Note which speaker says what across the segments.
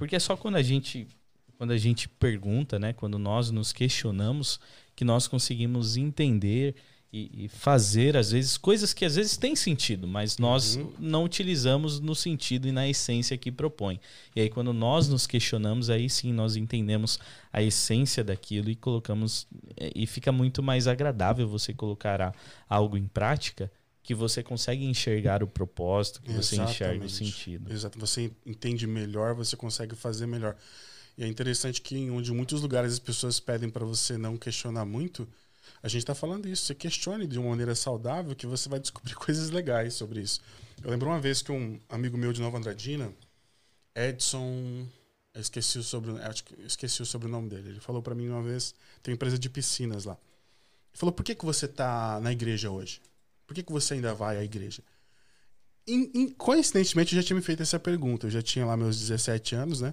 Speaker 1: porque é só quando a gente quando a gente pergunta, né, quando nós nos questionamos, que nós conseguimos entender e, e, fazer, às vezes, coisas que às vezes têm sentido, mas nós uhum. não utilizamos no sentido e na essência que propõe. E aí, quando nós nos questionamos, aí sim nós entendemos a essência daquilo e colocamos. E fica muito mais agradável você colocar algo em prática que você consegue enxergar o propósito, que Exatamente. você enxerga o sentido.
Speaker 2: Exato, você entende melhor, você consegue fazer melhor. E é interessante que em onde muitos lugares as pessoas pedem para você não questionar muito, a gente está falando isso. Você questione de uma maneira saudável que você vai descobrir coisas legais sobre isso. Eu lembro uma vez que um amigo meu de Nova Andradina, Edson, eu esqueci o sobre, acho que esqueci o sobrenome dele. Ele falou para mim uma vez, tem uma empresa de piscinas lá. Ele falou: "Por que que você tá na igreja hoje? Por que que você ainda vai à igreja?" In, in, coincidentemente, eu já tinha me feito essa pergunta. Eu já tinha lá meus 17 anos, né?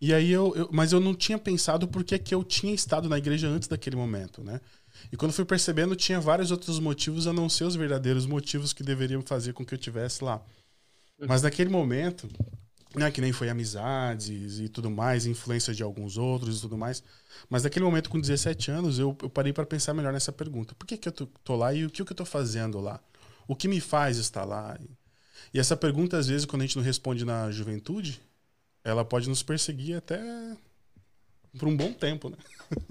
Speaker 2: E aí eu, eu mas eu não tinha pensado por que que eu tinha estado na igreja antes daquele momento, né? E quando fui percebendo, tinha vários outros motivos a não ser os verdadeiros motivos que deveriam fazer com que eu tivesse lá. Uhum. Mas naquele momento, né, que nem foi amizades e tudo mais, influência de alguns outros e tudo mais. Mas naquele momento, com 17 anos, eu, eu parei para pensar melhor nessa pergunta. Por que, que eu tô, tô lá e o que, que eu tô fazendo lá? O que me faz estar lá? E essa pergunta, às vezes, quando a gente não responde na juventude, ela pode nos perseguir até por um bom tempo, né?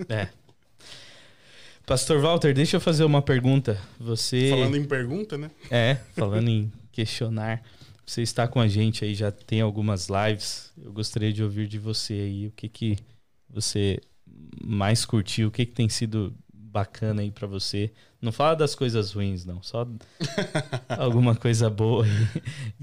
Speaker 1: É. Pastor Walter, deixa eu fazer uma pergunta. Você
Speaker 2: falando em pergunta, né?
Speaker 1: É, falando em questionar. Você está com a gente aí já tem algumas lives. Eu gostaria de ouvir de você aí o que que você mais curtiu, o que que tem sido bacana aí para você. Não fala das coisas ruins, não. Só alguma coisa boa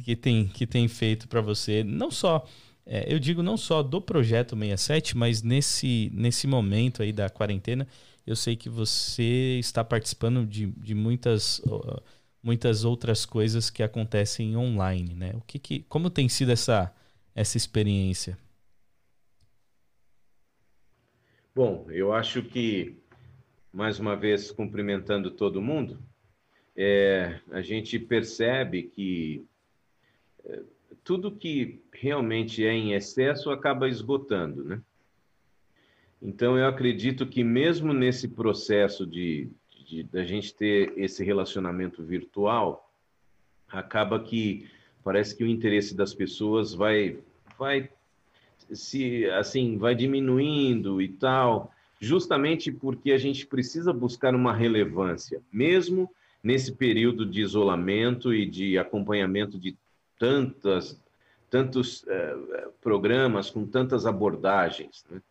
Speaker 1: que tem que tem feito para você. Não só é, eu digo não só do projeto 67, mas nesse nesse momento aí da quarentena eu sei que você está participando de, de muitas, uh, muitas outras coisas que acontecem online, né? O que, que como tem sido essa, essa experiência?
Speaker 3: Bom, eu acho que, mais uma vez, cumprimentando todo mundo, é, a gente percebe que é, tudo que realmente é em excesso acaba esgotando, né? Então, eu acredito que mesmo nesse processo de, de, de a gente ter esse relacionamento virtual, acaba que parece que o interesse das pessoas vai, vai se assim vai diminuindo e tal, justamente porque a gente precisa buscar uma relevância, mesmo nesse período de isolamento e de acompanhamento de tantas tantos uh, programas com tantas abordagens. Né?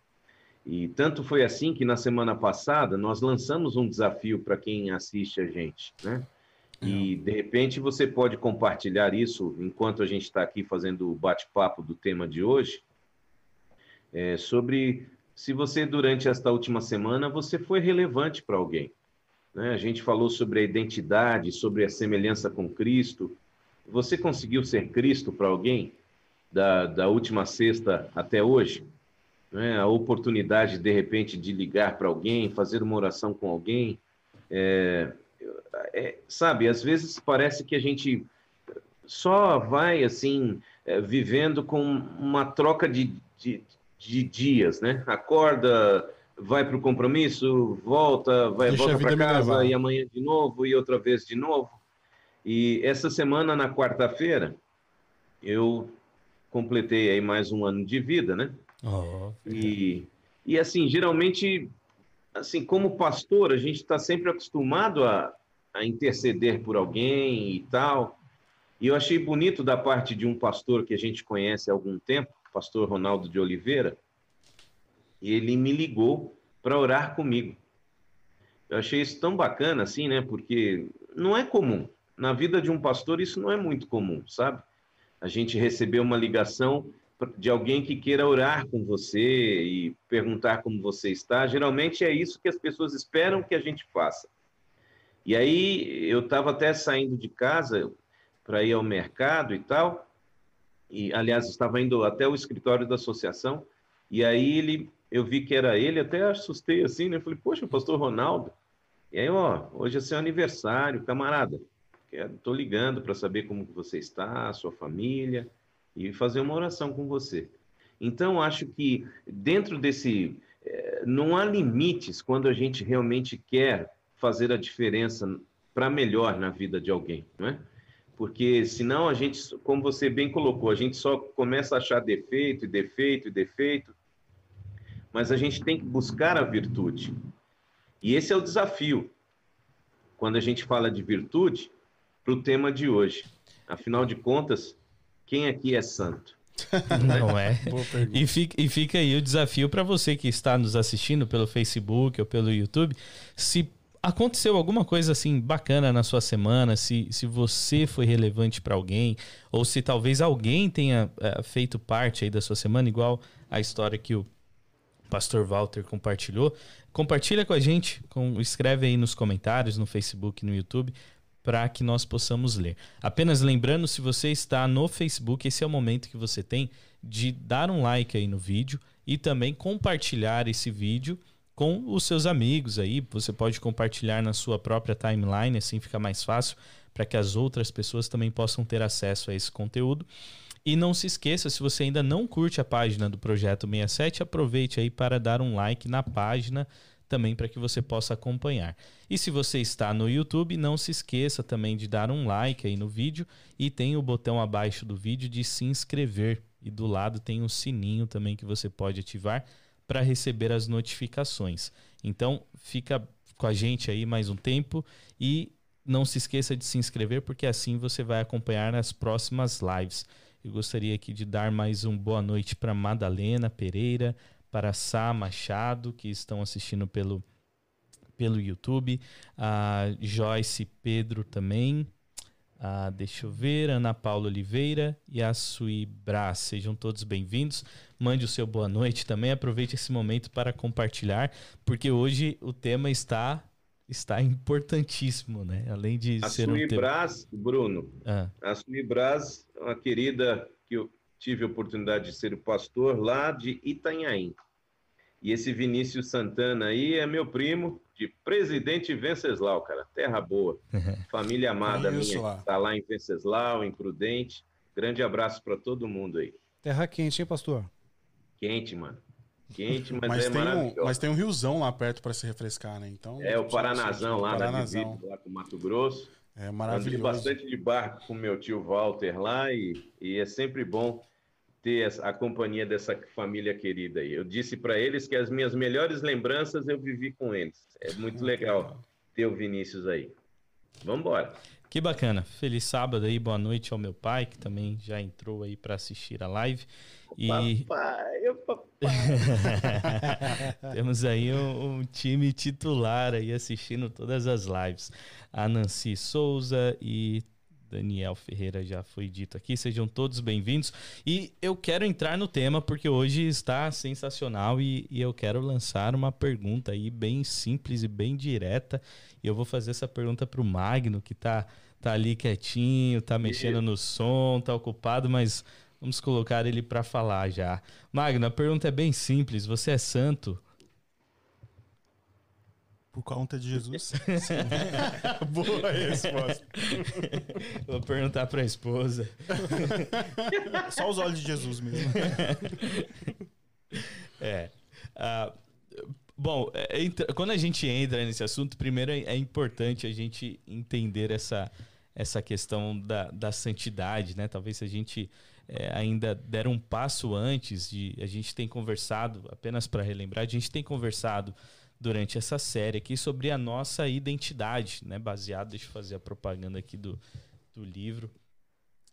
Speaker 3: E tanto foi assim que na semana passada nós lançamos um desafio para quem assiste a gente, né? E de repente você pode compartilhar isso enquanto a gente está aqui fazendo o bate-papo do tema de hoje, é, sobre se você durante esta última semana você foi relevante para alguém. Né? A gente falou sobre a identidade, sobre a semelhança com Cristo. Você conseguiu ser Cristo para alguém da, da última sexta até hoje? Né? a oportunidade, de repente, de ligar para alguém, fazer uma oração com alguém. É, é, sabe, às vezes parece que a gente só vai, assim, é, vivendo com uma troca de, de, de dias, né? Acorda, vai para o compromisso, volta, vai volta para casa e amanhã de novo e outra vez de novo. E essa semana, na quarta-feira, eu completei aí mais um ano de vida, né? Oh, e, e assim, geralmente, assim, como pastor, a gente está sempre acostumado a, a interceder por alguém e tal. E eu achei bonito da parte de um pastor que a gente conhece há algum tempo, pastor Ronaldo de Oliveira, ele me ligou para orar comigo. Eu achei isso tão bacana assim, né? Porque não é comum. Na vida de um pastor isso não é muito comum, sabe? A gente receber uma ligação de alguém que queira orar com você e perguntar como você está. Geralmente é isso que as pessoas esperam que a gente faça. E aí eu estava até saindo de casa para ir ao mercado e tal, e aliás estava indo até o escritório da associação, e aí ele, eu vi que era ele, até assustei assim, né? Falei, poxa, pastor Ronaldo. E aí, ó, hoje é seu aniversário, camarada. Estou ligando para saber como você está, sua família e fazer uma oração com você. Então, acho que dentro desse. Eh, não há limites quando a gente realmente quer fazer a diferença para melhor na vida de alguém, não é? Porque senão a gente, como você bem colocou, a gente só começa a achar defeito e defeito e defeito, mas a gente tem que buscar a virtude. E esse é o desafio. Quando a gente fala de virtude, para o tema de hoje. Afinal de contas, quem aqui é santo?
Speaker 1: Não é? e, fica, e fica aí o desafio para você que está nos assistindo pelo Facebook ou pelo YouTube. Se aconteceu alguma coisa assim bacana na sua semana, se, se você foi relevante para alguém, ou se talvez alguém tenha é, feito parte aí da sua semana, igual a história que o pastor Walter compartilhou, compartilha com a gente, com, escreve aí nos comentários, no Facebook, no YouTube, para que nós possamos ler. Apenas lembrando, se você está no Facebook, esse é o momento que você tem de dar um like aí no vídeo e também compartilhar esse vídeo com os seus amigos aí. Você pode compartilhar na sua própria timeline, assim fica mais fácil para que as outras pessoas também possam ter acesso a esse conteúdo. E não se esqueça, se você ainda não curte a página do Projeto 67, aproveite aí para dar um like na página também para que você possa acompanhar. E se você está no YouTube, não se esqueça também de dar um like aí no vídeo e tem o botão abaixo do vídeo de se inscrever e do lado tem um sininho também que você pode ativar para receber as notificações. Então, fica com a gente aí mais um tempo e não se esqueça de se inscrever porque assim você vai acompanhar as próximas lives. Eu gostaria aqui de dar mais um boa noite para Madalena Pereira, para Sá Machado, que estão assistindo pelo, pelo YouTube, a Joyce Pedro também, a, deixa eu ver, Ana Paula Oliveira e a Sui Brás. Sejam todos bem-vindos. Mande o seu boa noite também. Aproveite esse momento para compartilhar, porque hoje o tema está está importantíssimo, né? Além de
Speaker 3: a
Speaker 1: ser
Speaker 3: um tema... Brás, Bruno, ah. a Sui Brás, uma querida que eu tive a oportunidade de ser o pastor lá de Itanhaém. E esse Vinícius Santana aí é meu primo de Presidente Venceslau, cara. Terra boa. Família amada minha lá. tá lá em Venceslau, em Prudente. Grande abraço para todo mundo aí.
Speaker 4: Terra quente, hein, pastor?
Speaker 3: Quente, mano. Quente, mas,
Speaker 2: mas
Speaker 3: é
Speaker 2: tem
Speaker 3: maravilhoso.
Speaker 2: Um, mas tem um riozão lá perto para se refrescar, né? Então,
Speaker 3: é, o Paranazão lá
Speaker 2: Paranazão.
Speaker 3: na divisa, lá com Mato Grosso.
Speaker 2: É maravilhoso.
Speaker 3: Andei bastante de barco com meu tio Walter lá e, e é sempre bom ter a companhia dessa família querida aí. Eu disse para eles que as minhas melhores lembranças eu vivi com eles. É muito legal ter o Vinícius aí. Vamos embora.
Speaker 1: Que bacana. Feliz sábado aí, boa noite ao meu pai, que também já entrou aí para assistir a live. E
Speaker 3: papai, papai.
Speaker 1: temos aí um, um, time titular aí assistindo todas as lives. A Nancy Souza e Daniel Ferreira já foi dito aqui. Sejam todos bem-vindos. E eu quero entrar no tema porque hoje está sensacional e, e, eu quero lançar uma pergunta aí bem simples e bem direta. E eu vou fazer essa pergunta para o Magno, que está tá ali quietinho, tá mexendo no som, tá ocupado, mas vamos colocar ele para falar já. Magno, a pergunta é bem simples. Você é santo?
Speaker 4: Por conta de Jesus?
Speaker 2: Boa resposta.
Speaker 1: Vou perguntar para a esposa.
Speaker 4: Só os olhos de Jesus mesmo.
Speaker 1: É. Uh, bom, é, quando a gente entra nesse assunto, primeiro é, é importante a gente entender essa, essa questão da, da santidade, né? Talvez se a gente é, ainda der um passo antes de. A gente tem conversado, apenas para relembrar, a gente tem conversado durante essa série aqui sobre a nossa identidade, né? Baseado, deixa eu fazer a propaganda aqui do, do livro.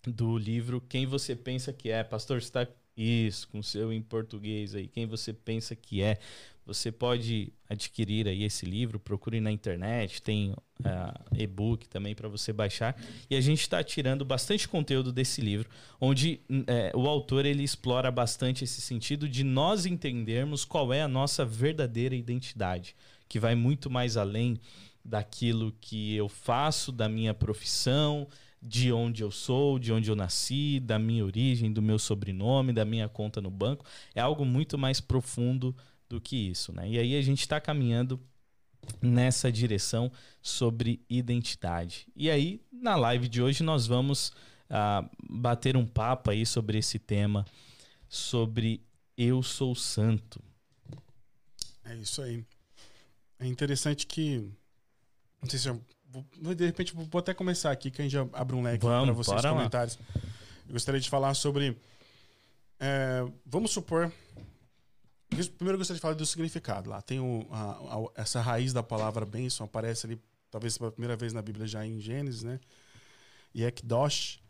Speaker 1: Do livro Quem Você Pensa Que É. Pastor, você está isso, com seu em português aí. Quem você pensa que é. Você pode adquirir aí esse livro, procure na internet, tem uh, e-book também para você baixar. E a gente está tirando bastante conteúdo desse livro, onde uh, o autor ele explora bastante esse sentido de nós entendermos qual é a nossa verdadeira identidade, que vai muito mais além daquilo que eu faço, da minha profissão, de onde eu sou, de onde eu nasci, da minha origem, do meu sobrenome, da minha conta no banco. É algo muito mais profundo do que isso, né? E aí a gente está caminhando nessa direção sobre identidade. E aí, na live de hoje, nós vamos uh, bater um papo aí sobre esse tema, sobre eu sou santo.
Speaker 2: É isso aí. É interessante que. Não sei se eu. vou- De repente, vou até começar aqui, que a gente já abre um leque para vocês
Speaker 1: lá.
Speaker 2: comentários. Eu gostaria de falar sobre. é, vamos supor. Primeiro eu gostaria de falar do significado. Lá tem o- a- a- essa raiz da palavra bênção, aparece ali, talvez pela primeira vez na Bíblia, já em Gênesis, né? E Ekdosh,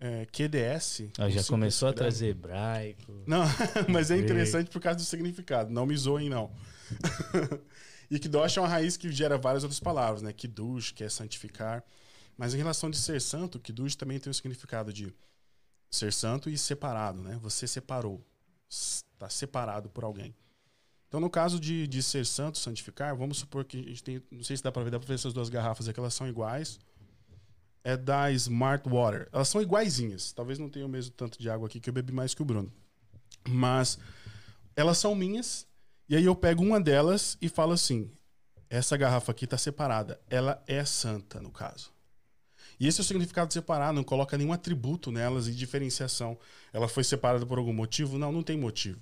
Speaker 2: é, QDS.
Speaker 1: Ah, já começou a trazer hebraico.
Speaker 2: Não, mas é interessante por causa do significado. Não me zoem, não. e Kdosh é uma raiz que gera várias outras palavras, né? Kiddush, que é santificar. Mas em relação de ser santo, Kiddush também tem o significado de ser santo e separado, né? Você separou. Está separado por alguém. Então, no caso de, de ser santo, santificar, vamos supor que a gente tem. Não sei se dá pra ver, dá pra ver essas duas garrafas aqui, elas são iguais. É da Smart Water. Elas são iguaizinhas. Talvez não tenha o mesmo tanto de água aqui que eu bebi mais que o Bruno. Mas elas são minhas. E aí eu pego uma delas e falo assim: essa garrafa aqui tá separada. Ela é santa, no caso. E esse é o significado de separar, não coloca nenhum atributo nelas e diferenciação. Ela foi separada por algum motivo? Não, não tem motivo.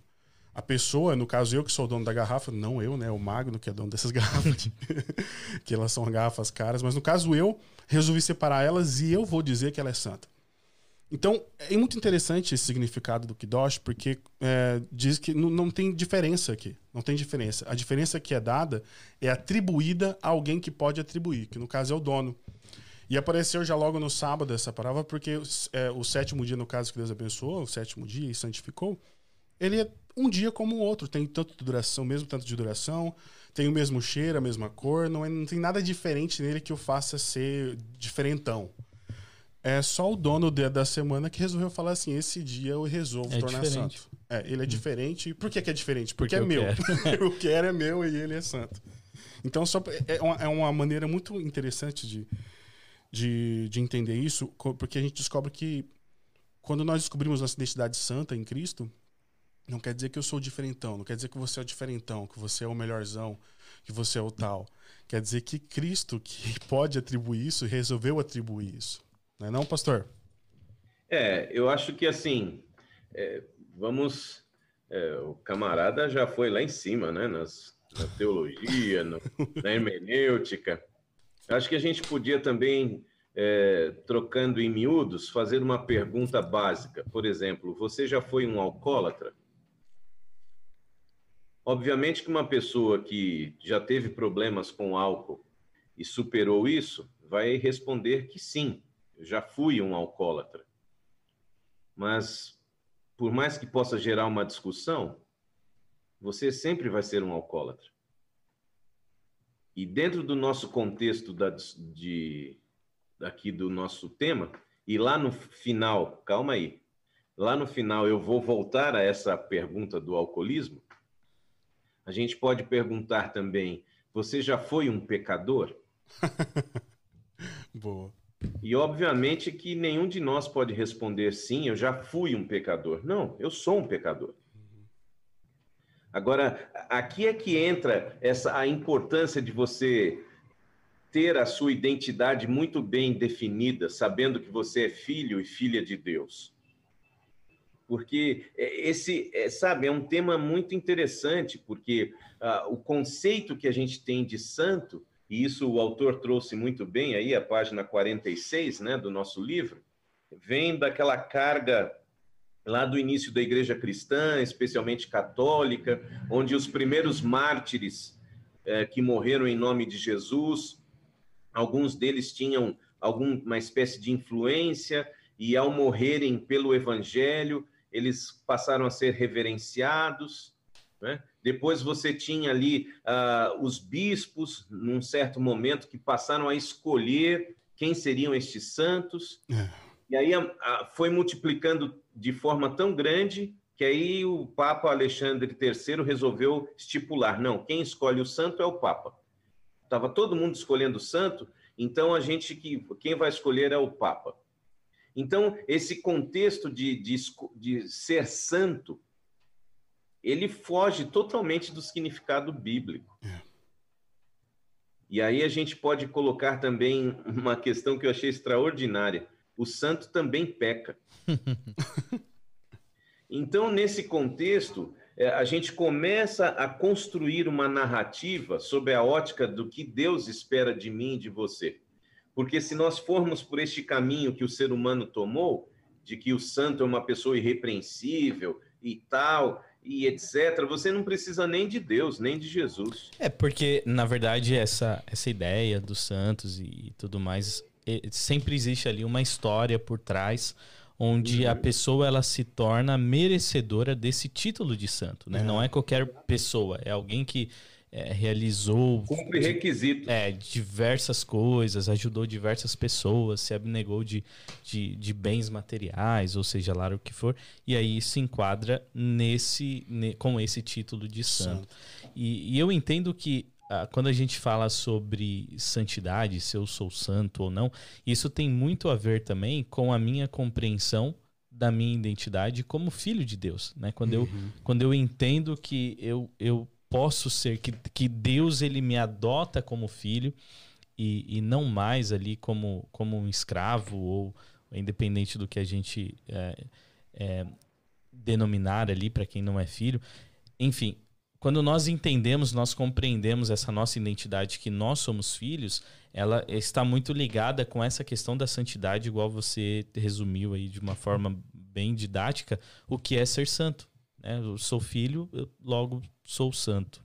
Speaker 2: A pessoa, no caso eu que sou o dono da garrafa, não eu, né? O Magno que é dono dessas garrafas, que elas são garrafas caras, mas no caso eu resolvi separar elas e eu vou dizer que ela é santa. Então, é muito interessante esse significado do Kidosh, porque é, diz que não, não tem diferença aqui. Não tem diferença. A diferença que é dada é atribuída a alguém que pode atribuir, que no caso é o dono. E apareceu já logo no sábado essa palavra, porque é, o sétimo dia, no caso que Deus abençoou, o sétimo dia e santificou, ele é um dia como o outro, tem tanto de duração, mesmo tanto de duração, tem o mesmo cheiro, a mesma cor, não, é, não tem nada diferente nele que o faça ser diferentão. É só o dono de- da semana que resolveu falar assim: esse dia eu resolvo
Speaker 1: É
Speaker 2: tornar
Speaker 1: diferente.
Speaker 2: santo. É, ele é diferente. Por que, que é diferente? Porque,
Speaker 1: Porque
Speaker 2: é
Speaker 1: eu
Speaker 2: meu. eu quero é meu e ele é santo. Então, só, é, uma, é uma maneira muito interessante de, de, de entender isso, porque a gente descobre que quando nós descobrimos nossa identidade santa em Cristo, não quer dizer que eu sou diferentão, não quer dizer que você é o diferentão, que você é o melhorzão, que você é o tal. Quer dizer que Cristo, que pode atribuir isso, resolveu atribuir isso. Não é não, pastor?
Speaker 3: É, eu acho que assim, é, vamos. é, o camarada já foi lá em cima, né? Nas, na teologia, no- na hermenêutica. Acho que a gente podia também, é, trocando em miúdos, fazer uma pergunta básica. Por exemplo, você já foi um alcoólatra? Obviamente que uma pessoa que já teve problemas com álcool e superou isso, vai responder que sim, eu já fui um alcoólatra. Mas, por mais que possa gerar uma discussão, você sempre vai ser um alcoólatra. E dentro do nosso contexto da, de, daqui do nosso tema, e lá no final, calma aí, lá no final eu vou voltar a essa pergunta do alcoolismo. A gente pode perguntar também: você já foi um pecador?
Speaker 2: Boa.
Speaker 3: E obviamente que nenhum de nós pode responder sim, eu já fui um pecador. Não, eu sou um pecador. Agora, aqui é que entra essa a importância de você ter a sua identidade muito bem definida, sabendo que você é filho e filha de Deus. Porque esse, é, sabe, é um tema muito interessante, porque ah, o conceito que a gente tem de santo e isso o autor trouxe muito bem aí, a página 46 né, do nosso livro, vem daquela carga lá do início da igreja cristã, especialmente católica, onde os primeiros mártires eh, que morreram em nome de Jesus, alguns deles tinham alguma espécie de influência, e ao morrerem pelo evangelho, eles passaram a ser reverenciados, né? Depois você tinha ali uh, os bispos, num certo momento, que passaram a escolher quem seriam estes santos.
Speaker 2: É.
Speaker 3: E aí a, a, foi multiplicando de forma tão grande que aí o Papa Alexandre III resolveu estipular: não, quem escolhe o santo é o Papa. Estava todo mundo escolhendo o santo, então a gente que quem vai escolher é o Papa. Então esse contexto de, de, de ser santo ele foge totalmente do significado bíblico.
Speaker 2: É.
Speaker 3: E aí a gente pode colocar também uma questão que eu achei extraordinária. O santo também peca. então, nesse contexto, é, a gente começa a construir uma narrativa sobre a ótica do que Deus espera de mim e de você. Porque se nós formos por este caminho que o ser humano tomou, de que o santo é uma pessoa irrepreensível e tal, e etc., você não precisa nem de Deus, nem de Jesus.
Speaker 1: É, porque, na verdade, essa, essa ideia dos santos e tudo mais, sempre existe ali uma história por trás onde a uhum. pessoa ela se torna merecedora desse título de santo, né? É. Não é qualquer pessoa, é alguém que é, realizou
Speaker 3: cumpre requisito
Speaker 1: é diversas coisas ajudou diversas pessoas se abnegou de, de, de, bens materiais ou seja lá o que for e aí se enquadra nesse ne, com esse título de santo, santo. E, e, eu entendo que quando a gente fala sobre santidade se eu sou santo ou não isso tem muito a ver também com a minha compreensão da minha identidade como filho de Deus, né? Quando, uhum. eu, quando eu entendo que eu, eu posso ser, que, que Deus ele me adota como filho e, e não mais ali como, como um escravo ou independente do que a gente é, é, denominar ali para quem não é filho. Enfim, quando nós entendemos, nós compreendemos essa nossa identidade que nós somos filhos, ela está muito ligada com essa questão da santidade, igual você resumiu aí de uma forma bem didática, o que é ser santo. Né? Eu sou filho, eu logo sou santo.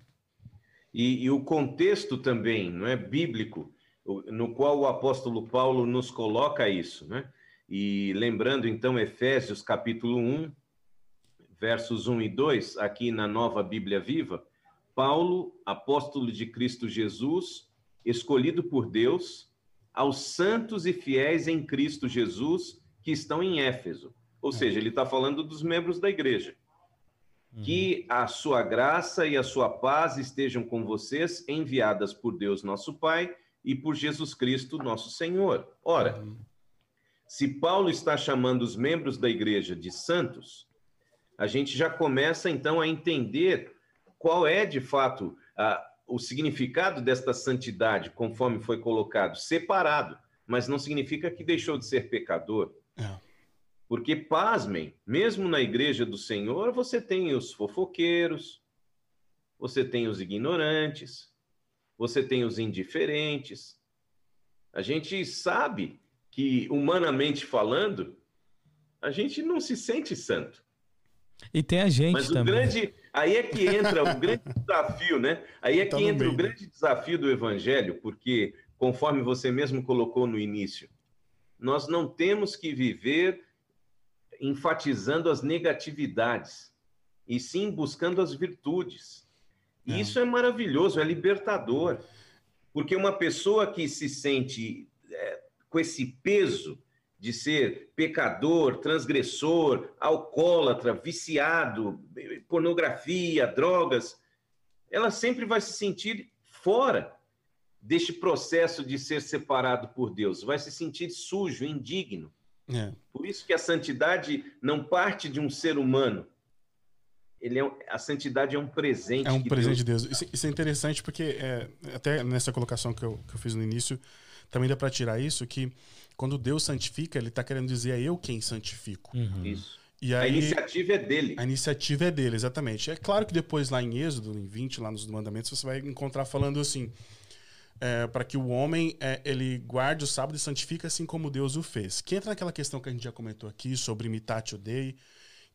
Speaker 3: E, e, o contexto também, não é bíblico, no qual o apóstolo Paulo nos coloca isso, né? E lembrando então Efésios capítulo 1, versos 1 e 2, aqui na Nova Bíblia Viva, Paulo, apóstolo de Cristo Jesus, escolhido por Deus, aos santos e fiéis em Cristo Jesus que estão em Éfeso. Ou seja, ele está falando dos membros da igreja. Que a sua graça e a sua paz estejam com vocês, enviadas por Deus nosso Pai e por Jesus Cristo nosso Senhor. Ora, uhum. se Paulo está chamando os membros da igreja de santos, a gente já começa então a entender qual é de fato a, o significado desta santidade, conforme foi colocado, separado, mas não significa que deixou de ser pecador. É. Porque, pasmem, mesmo na igreja do Senhor, você tem os fofoqueiros, você tem os ignorantes, você tem os indiferentes. A gente sabe que, humanamente falando, a gente não se sente santo.
Speaker 1: E tem a gente
Speaker 3: Mas
Speaker 1: também.
Speaker 3: o grande, aí é que entra o grande desafio, né? Aí é que tá entra o grande desafio do evangelho, porque conforme você mesmo colocou no início, nós não temos que viver enfatizando as negatividades, e sim buscando as virtudes. E é. isso é maravilhoso, é libertador. Porque uma pessoa que se sente é, com esse peso de ser pecador, transgressor, alcoólatra, viciado, pornografia, drogas, ela sempre vai se sentir fora deste processo de ser separado por Deus, vai se sentir sujo, indigno. É. Por isso que a santidade não parte de um ser humano. Ele é, a santidade é um presente.
Speaker 2: É um presente Deus... de Deus. Isso, isso, é interessante porque, é, até nessa colocação que eu, que eu fiz no início, também dá para tirar isso, que quando Deus santifica, ele está querendo dizer é eu quem santifico.
Speaker 3: Uhum. Isso.
Speaker 2: E
Speaker 3: aí, a iniciativa é dele.
Speaker 2: A iniciativa é dele, exatamente. É claro que depois lá em Êxodo, em 20, lá nos mandamentos, você vai encontrar falando assim: é, para que o homem é, ele guarde o sábado e santifique assim como Deus o fez. Que entra naquela questão que a gente já comentou aqui sobre imitatio Dei,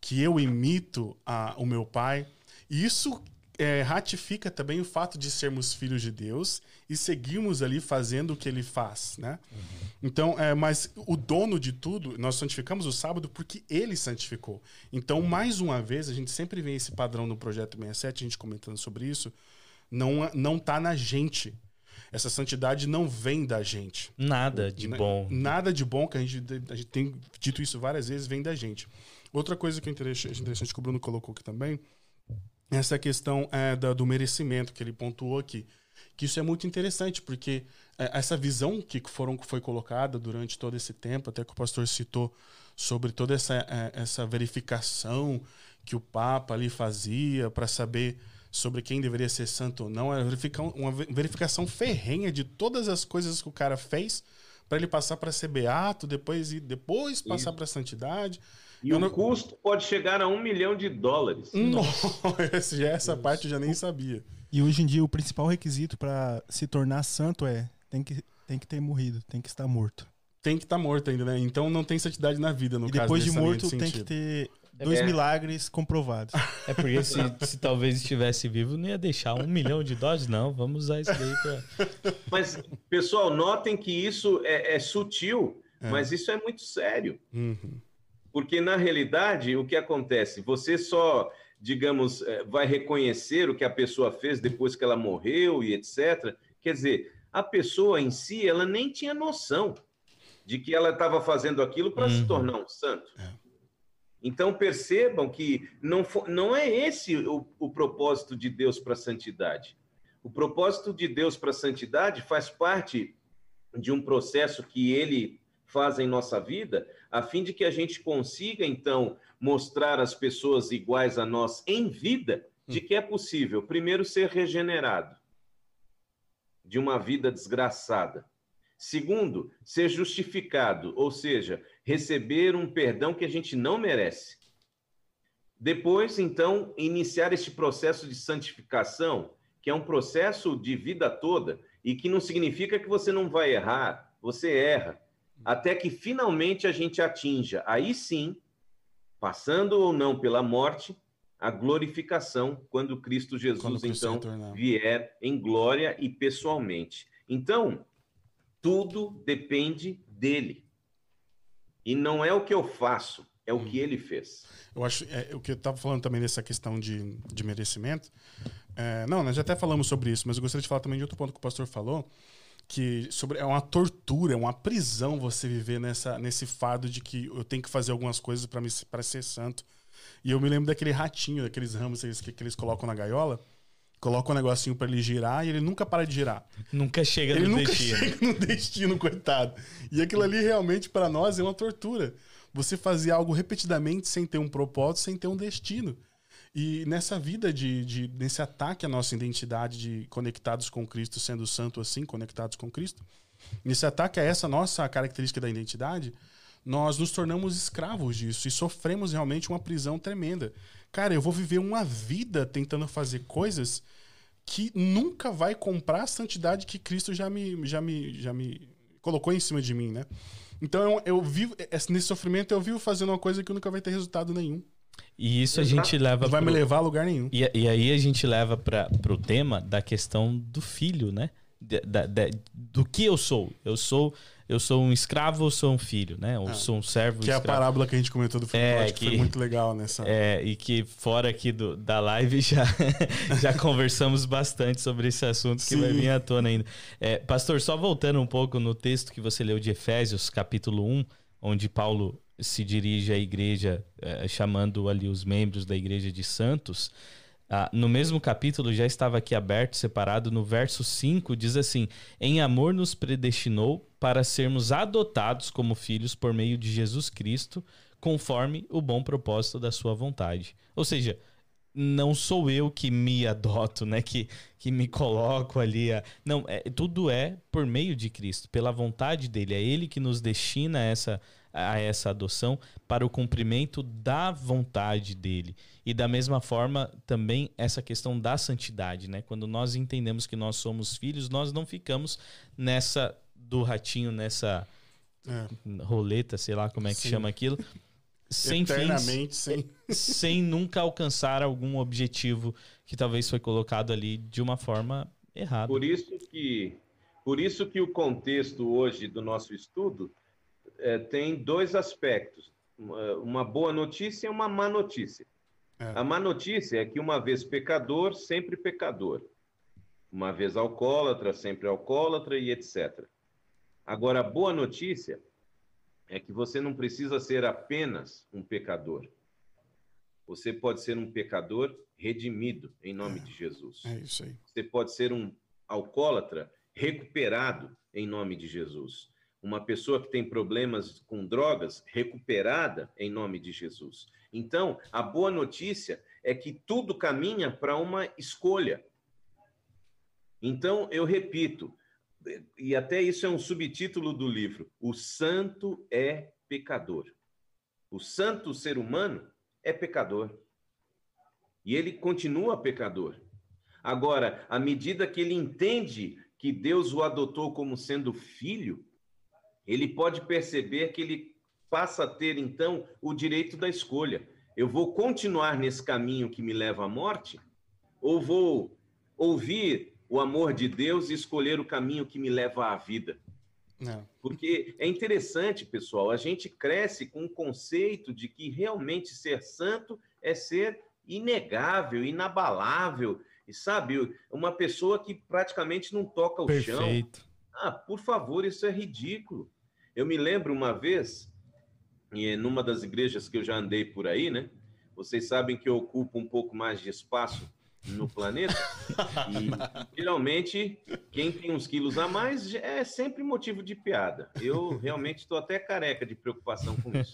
Speaker 2: que eu imito a, o meu pai. Isso é, ratifica também o fato de sermos filhos de Deus e seguirmos ali fazendo o que ele faz, né? Uhum. Então, é, mas o dono de tudo, nós santificamos o sábado porque ele santificou. Então, mais uma vez, a gente sempre vê esse padrão no Projeto 67, a gente comentando sobre isso, não, não tá na gente essa santidade não vem da gente.
Speaker 1: Nada de bom.
Speaker 2: Nada de bom, que a gente, a gente tem dito isso várias vezes, vem da gente. Outra coisa que é interessante, interessante que o Bruno colocou aqui também, essa questão é, da, do merecimento que ele pontuou aqui. Que isso é muito interessante, porque é, essa visão que foram, foi colocada durante todo esse tempo, até que o pastor citou, sobre toda essa, é, essa verificação que o Papa ali fazia para saber sobre quem deveria ser santo ou não, era uma verificação ferrenha de todas as coisas que o cara fez para ele passar para ser beato, depois e depois passar para santidade.
Speaker 3: E
Speaker 2: Eu
Speaker 3: o
Speaker 2: não-
Speaker 3: custo pode chegar a um milhão de dólares.
Speaker 2: Nossa, essa parte eu já nem sabia.
Speaker 4: E hoje em dia o principal requisito pra se tornar santo é tem que, tem que ter morrido, tem que estar morto.
Speaker 2: Tem que estar morto ainda, né? Então não tem santidade na vida, no
Speaker 4: e
Speaker 2: caso.
Speaker 4: depois de morto tem que ter dois
Speaker 3: É.
Speaker 4: milagres comprovados.
Speaker 1: É porque se, se talvez estivesse vivo, não ia deixar um milhão de dólares, não. Vamos usar isso daí pra.
Speaker 3: Mas, pessoal, notem que isso é, é sutil,
Speaker 2: É.
Speaker 3: mas isso é muito sério.
Speaker 2: Uhum.
Speaker 3: Porque, na realidade, o que acontece? Você só, digamos, eh, vai reconhecer o que a pessoa fez depois que ela morreu e etc. Quer dizer, a pessoa em si, ela nem tinha noção de que ela estava fazendo aquilo para se
Speaker 1: Uhum.
Speaker 3: tornar um santo.
Speaker 2: É.
Speaker 3: Então, percebam que não, fo- não é esse o, o propósito de Deus para a santidade. O propósito de Deus para a santidade faz parte de um processo que ele faz em nossa vida, a fim de que a gente consiga, então, mostrar às pessoas iguais a nós em vida de que é possível, primeiro, ser regenerado de uma vida desgraçada. Segundo, ser justificado, ou seja, receber um perdão que a gente não merece. Depois, então, iniciar este processo de santificação, que é um processo de vida toda e que não significa que você não vai errar, você erra, até que finalmente a gente atinja, aí sim, passando ou não pela morte, a glorificação quando Cristo Jesus
Speaker 2: Quando Cristo
Speaker 3: então vier em glória e pessoalmente. Então, tudo depende dele. E não é o que eu faço, é o que ele fez.
Speaker 2: Eu acho é, o que eu estava falando também dessa questão de, de merecimento. é, não, nós já até falamos sobre isso, mas eu gostaria de falar também de outro ponto que o pastor falou, que sobre é uma tortura, é uma prisão você viver nessa nesse fardo de que eu tenho que fazer algumas coisas para para ser santo. E eu me lembro daquele ratinho, daqueles ramos que, que eles colocam na gaiola, colocam um negocinho para ele girar e ele nunca para de girar.
Speaker 1: Nunca chega
Speaker 2: Ele
Speaker 1: no
Speaker 2: nunca
Speaker 1: destino.
Speaker 2: chega no destino, coitado. E aquilo ali realmente para nós é uma tortura. Você fazer algo repetidamente sem ter um propósito, sem ter um destino. E nessa vida de, de nesse ataque à nossa identidade de conectados com Cristo, sendo santo assim, conectados com Cristo, nesse ataque a essa nossa característica da identidade, nós nos tornamos escravos disso e sofremos realmente uma prisão tremenda. Cara, eu vou viver uma vida tentando fazer coisas que nunca vai comprar a santidade que Cristo já me, já me, já me colocou em cima de mim, né? Então eu, eu vivo esse- nesse sofrimento eu vivo fazendo uma coisa que nunca vai ter resultado nenhum,
Speaker 1: E isso a gente leva
Speaker 2: não vai
Speaker 1: pro-
Speaker 2: me levar a lugar nenhum.
Speaker 1: E, e aí a gente leva para o tema da questão do filho, né? De- da- da- do que eu sou. Eu sou eu sou um escravo ou sou um filho, né? Ou
Speaker 2: Ah,
Speaker 1: sou um servo
Speaker 2: Que é a
Speaker 1: escravo.
Speaker 2: parábola que a gente comentou do filme,
Speaker 1: É,
Speaker 2: acho que, foi
Speaker 1: que-
Speaker 2: muito legal nessa.
Speaker 1: É, e que fora aqui do, da live já, já conversamos bastante sobre esse assunto que
Speaker 2: Sim.
Speaker 1: vai vir à tona ainda. É, pastor, só voltando um pouco no texto que você leu de Efésios, capítulo 1, onde Paulo se dirige à igreja, é, chamando ali os membros da igreja de santos. Ah, no mesmo capítulo, já estava aqui aberto, separado, no verso 5, diz assim: Em amor nos predestinou para sermos adotados como filhos por meio de Jesus Cristo, conforme o bom propósito da sua vontade. Ou seja, não sou eu que me adoto, né? Que, que me coloco ali. A... Não, é, tudo é por meio de Cristo, pela vontade dele. É ele que nos destina a essa, a essa adoção para o cumprimento da vontade dele. E da mesma forma, também essa questão da santidade, né? Quando nós entendemos que nós somos filhos, nós não ficamos nessa do ratinho, nessa
Speaker 2: É.
Speaker 1: roleta, sei lá como é que
Speaker 2: Sim.
Speaker 1: chama aquilo, sem fins,
Speaker 2: Eternamente, sem.
Speaker 1: sem nunca alcançar algum objetivo que talvez foi colocado ali de uma forma errada.
Speaker 3: Por isso que, por isso que o contexto hoje do nosso estudo eh, tem dois aspectos: uma, boa notícia e uma má notícia.
Speaker 2: É.
Speaker 3: A má notícia é que uma vez pecador, sempre pecador. Uma vez alcoólatra, sempre alcoólatra e etc. Agora, a boa notícia é que você não precisa ser apenas um pecador. Você pode ser um pecador redimido em nome de Jesus.
Speaker 2: É isso aí.
Speaker 3: Você pode ser um alcoólatra recuperado em nome de Jesus. Uma pessoa que tem problemas com drogas recuperada em nome de Jesus. Então, a boa notícia é que tudo caminha para uma escolha. Então, eu repito, e até isso é um subtítulo do livro: O santo é pecador. o santo ser humano, é pecador. E ele continua pecador. Agora, à medida que ele entende que Deus o adotou como sendo filho, ele pode perceber que ele passa a ter então o direito da escolha. Eu vou continuar nesse caminho que me leva à morte ou vou ouvir o amor de Deus e escolher o caminho que me leva à vida? Não. Porque é interessante, pessoal, a gente cresce com o conceito de que realmente ser santo é ser inegável, inabalável, e sabe, uma pessoa que praticamente não toca o Perfeito. chão. Ah, por favor, isso é ridículo. Eu me lembro uma vez, numa das igrejas que eu já andei por aí, né? Vocês sabem que eu ocupo um pouco mais de espaço no planeta. E geralmente, quem tem uns quilos a mais é sempre motivo de piada. Eu realmente estou até careca de preocupação com isso.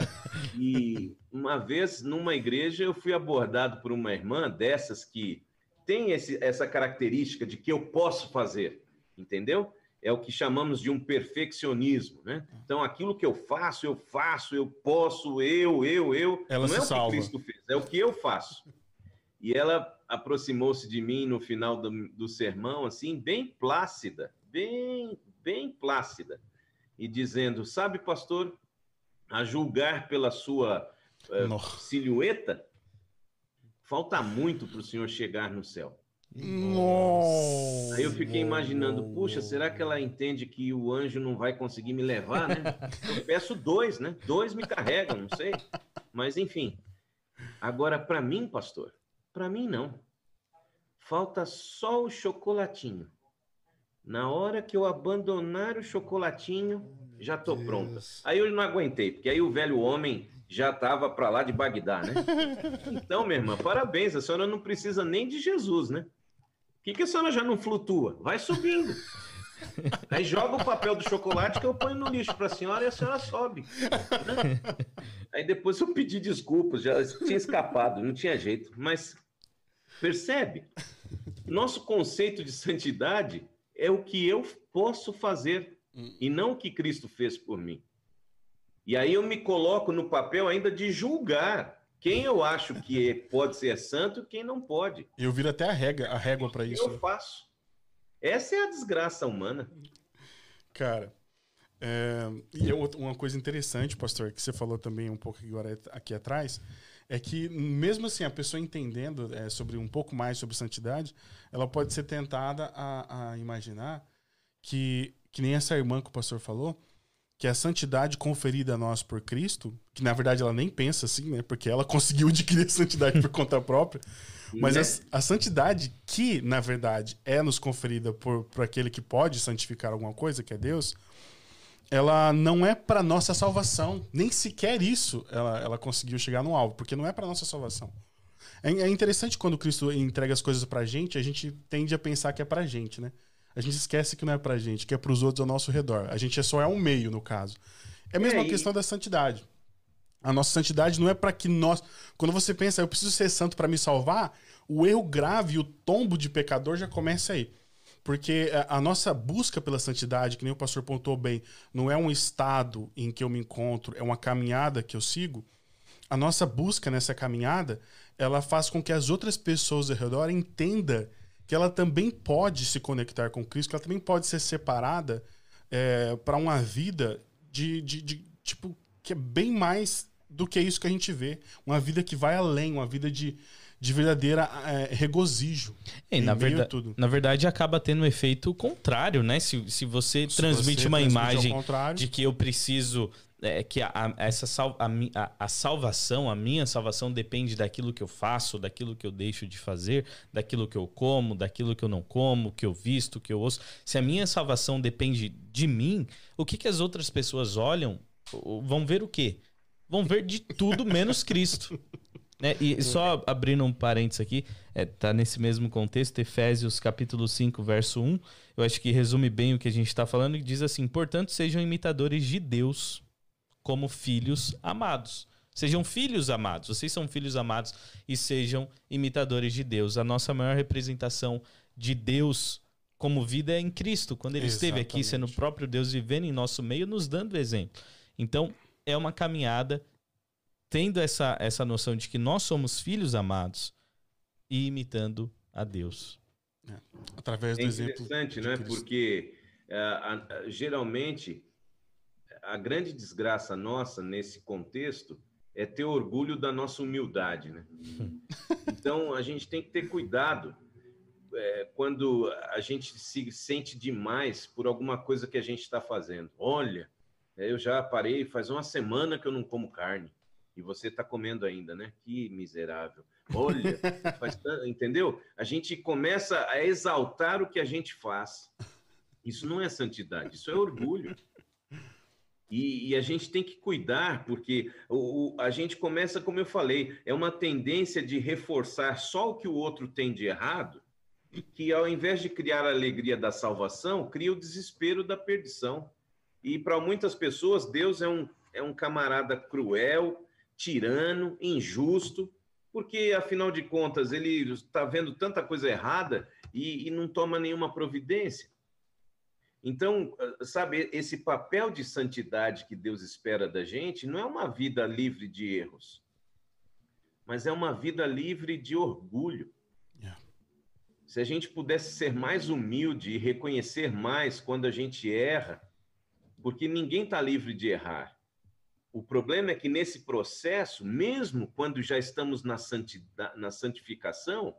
Speaker 3: E uma vez, numa igreja, eu fui abordado por uma irmã dessas que tem esse, essa característica de que eu posso fazer, entendeu? É o que chamamos de um perfeccionismo, né? Então, aquilo que eu faço, eu faço, eu posso, eu, eu, eu.
Speaker 1: Ela
Speaker 3: não é
Speaker 1: o que salva.
Speaker 3: Cristo fez, é o que eu faço. E ela aproximou-se de mim no final do, do sermão, assim, bem plácida, bem, bem plácida, e dizendo: Sabe, pastor, a julgar pela sua uh, silhueta, falta muito para o senhor chegar no céu.
Speaker 1: Nossa.
Speaker 3: Aí eu fiquei imaginando, puxa, será que ela entende que o anjo não vai conseguir me levar, né? Eu peço dois, né? Dois me carregam, não sei. Mas enfim. Agora, para mim, pastor, para mim, não. Falta só o chocolatinho. Na hora que eu abandonar o chocolatinho, já estou pronta. Aí eu não aguentei, porque aí o velho homem já estava para lá de Bagdá, né? Então, minha irmã, parabéns. A senhora não precisa nem de Jesus, né? Por que, que a senhora já não flutua? Vai subindo. Aí joga o papel do chocolate que eu ponho no lixo para a senhora e a senhora sobe. Né? Aí depois eu pedi desculpas, já tinha escapado, não tinha jeito. Mas Percebe? Nosso conceito de santidade é o que eu posso fazer e não o que Cristo fez por mim. E aí eu me coloco no papel ainda de julgar quem eu acho que pode ser santo e quem não pode.
Speaker 2: Eu viro até a régua, a régua para isso.
Speaker 3: Eu faço. Essa é a desgraça humana.
Speaker 2: Cara, é, e uma coisa interessante, pastor, que você falou também um pouco agora aqui atrás, é que mesmo assim a pessoa entendendo é, sobre um pouco mais sobre santidade, ela pode ser tentada a, a, imaginar que que nem essa irmã que o pastor falou, que a santidade conferida a nós por Cristo, que na verdade ela nem pensa assim, né? Porque ela conseguiu adquirir a santidade por conta própria. Mas né? a, a, santidade que, na verdade, é nos conferida por, por aquele que pode santificar alguma coisa, que é Deus, ela não é para nossa salvação. Nem sequer isso ela, ela conseguiu chegar no alvo, porque não é para nossa salvação. É, é, interessante quando Cristo entrega as coisas pra gente, a gente tende a pensar que é pra gente, né? A gente esquece que não é pra gente, que é pros outros ao nosso redor. A gente é só é um meio, no caso. É a mesma questão da santidade. A nossa santidade não é para que nós. Quando você pensa, eu preciso ser santo para me salvar, o erro grave e o tombo de pecador já começa aí. Porque a nossa busca pela santidade, que nem o pastor pontuou bem, não é um estado em que eu me encontro, é uma caminhada que eu sigo. A nossa busca nessa caminhada, ela faz com que as outras pessoas ao redor entendam que ela também pode se conectar com Cristo, que ela também pode ser separada é, para uma vida de, de, de, tipo, que é bem mais do que isso que a gente vê. Uma vida que vai além, uma vida de, de verdadeira é, regozijo.
Speaker 1: É, na, verdade, tudo. na verdade, acaba tendo um efeito contrário, né? Se, se você se transmite você uma imagem de que eu preciso. É, que a, a essa sal, a, a, salvação, a minha salvação depende daquilo que eu faço, daquilo que eu deixo de fazer, daquilo que eu como, daquilo que eu não como, que eu visto, que eu ouço. Se a minha salvação depende de mim, o que, que as outras pessoas olham? Vão ver o quê? Vão ver de tudo menos Cristo. É, e só abrindo um parênteses aqui, é, tá nesse mesmo contexto, Efésios capítulo 5, verso 1, eu acho que resume bem o que a gente está falando, e diz assim, portanto, sejam imitadores de Deus como filhos amados. Sejam filhos amados, vocês são filhos amados e sejam imitadores de Deus. A nossa maior representação de Deus como vida é em Cristo, quando ele Exatamente. esteve aqui sendo o próprio Deus vivendo em nosso meio, nos dando exemplo. Então, é uma caminhada tendo essa, essa noção de que nós somos filhos amados e imitando a Deus.
Speaker 2: É. Através
Speaker 3: É
Speaker 2: do exemplo.
Speaker 3: interessante, né? Porque a- a- geralmente a grande desgraça nossa nesse contexto é ter orgulho da nossa humildade, né? Então a gente tem que ter cuidado é, quando a gente se sente demais por alguma coisa que a gente está fazendo. Olha, eu já parei, faz uma semana que eu não como carne. E você está comendo ainda, né? Que miserável. Olha, faz entendeu? A gente começa a exaltar o que a gente faz. Isso não é santidade, isso é orgulho. E, e a gente tem que cuidar, porque o, o- a gente começa, como eu falei, é uma tendência de reforçar só o que o outro tem de errado, que ao invés de criar a alegria da salvação, cria o desespero da perdição. E para muitas pessoas, Deus é um, é um camarada cruel, tirano, injusto, porque afinal de contas ele está vendo tanta coisa errada e, e não toma nenhuma providência. Então, eh, sabe, esse papel de santidade que Deus espera da gente não é uma vida livre de erros, mas é uma vida livre de orgulho.
Speaker 2: Yeah.
Speaker 3: Se a gente pudesse ser mais humilde e reconhecer mais quando a gente erra, porque ninguém está livre de errar. O problema é que nesse processo, mesmo quando já estamos na, na santificação,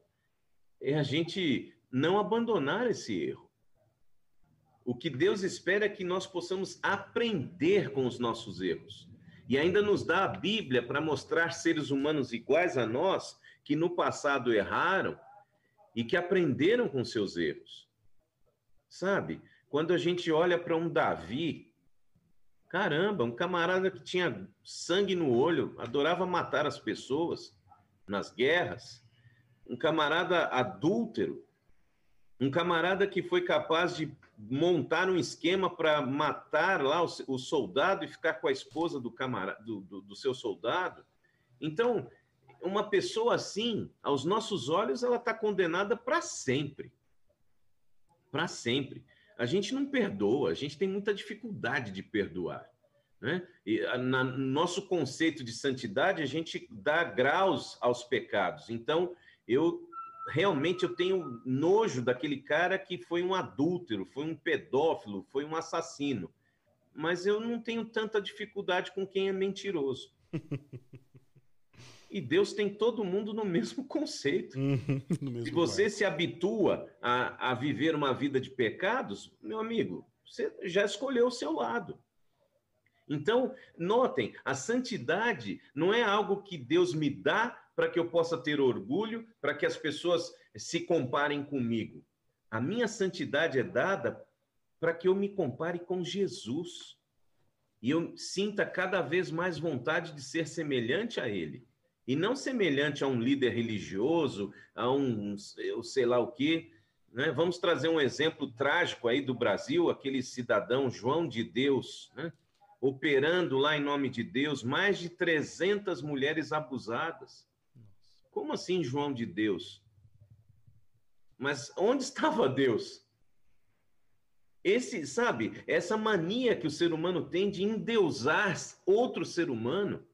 Speaker 3: é a gente não abandonar esse erro. O que Deus espera é que nós possamos aprender com os nossos erros. E ainda nos dá a Bíblia para mostrar seres humanos iguais a nós que no passado erraram e que aprenderam com seus erros. Sabe? Quando a gente olha para um Davi, caramba, um camarada que tinha sangue no olho, adorava matar as pessoas nas guerras, um camarada adúltero, um camarada que foi capaz de montar um esquema para matar lá o, o, soldado e ficar com a esposa do, camarada, do, do, do seu soldado. Então, uma pessoa assim, aos nossos olhos, ela está condenada para sempre. Para sempre. A gente não perdoa, a gente tem muita dificuldade de perdoar. Né? E, na, no nosso conceito de santidade, a gente dá graus aos pecados. Então, eu realmente eu tenho nojo daquele cara que foi um adúltero, foi um pedófilo, foi um assassino. Mas eu não tenho tanta dificuldade com quem é mentiroso. E Deus tem todo mundo no mesmo conceito.
Speaker 2: No mesmo
Speaker 3: se você
Speaker 2: lugar.
Speaker 3: se habitua a, a viver uma vida de pecados, meu amigo, você já escolheu o seu lado. Então, notem, a santidade não é algo que Deus me dá para que eu possa ter orgulho, para que as pessoas se comparem comigo. A minha santidade é dada para que eu me compare com Jesus. E eu sinta cada vez mais vontade de ser semelhante a Ele. E não semelhante a um líder religioso, a um, eu sei lá o quê. Né? Vamos trazer um exemplo trágico aí do Brasil, aquele cidadão João de Deus, né? Operando lá em nome de Deus, mais de 300 mulheres abusadas. Como assim, João de Deus? Mas onde estava Deus? Esse, sabe, essa mania que o ser humano tem de endeusar outro ser humano,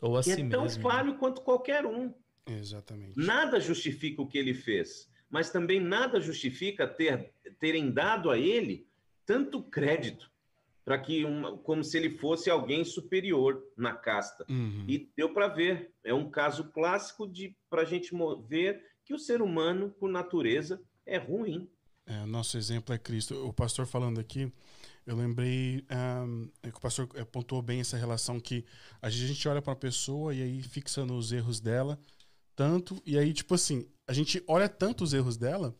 Speaker 1: Ou assim
Speaker 3: que é tão
Speaker 1: mesmo.
Speaker 3: falho quanto qualquer um.
Speaker 2: Exatamente.
Speaker 3: Nada justifica o que ele fez, mas também nada justifica ter, terem dado a ele tanto crédito para que uma, como se ele fosse alguém superior na casta.
Speaker 2: Uhum.
Speaker 3: E deu para ver, é um caso clássico de para a gente ver que o ser humano, por natureza, é ruim.
Speaker 2: É, nosso exemplo é Cristo. O pastor falando aqui, eu lembrei ahm, é que o pastor eh, pontuou bem essa relação que a gente olha para uma pessoa e aí fixa nos erros dela tanto e aí tipo assim a gente olha tanto os erros dela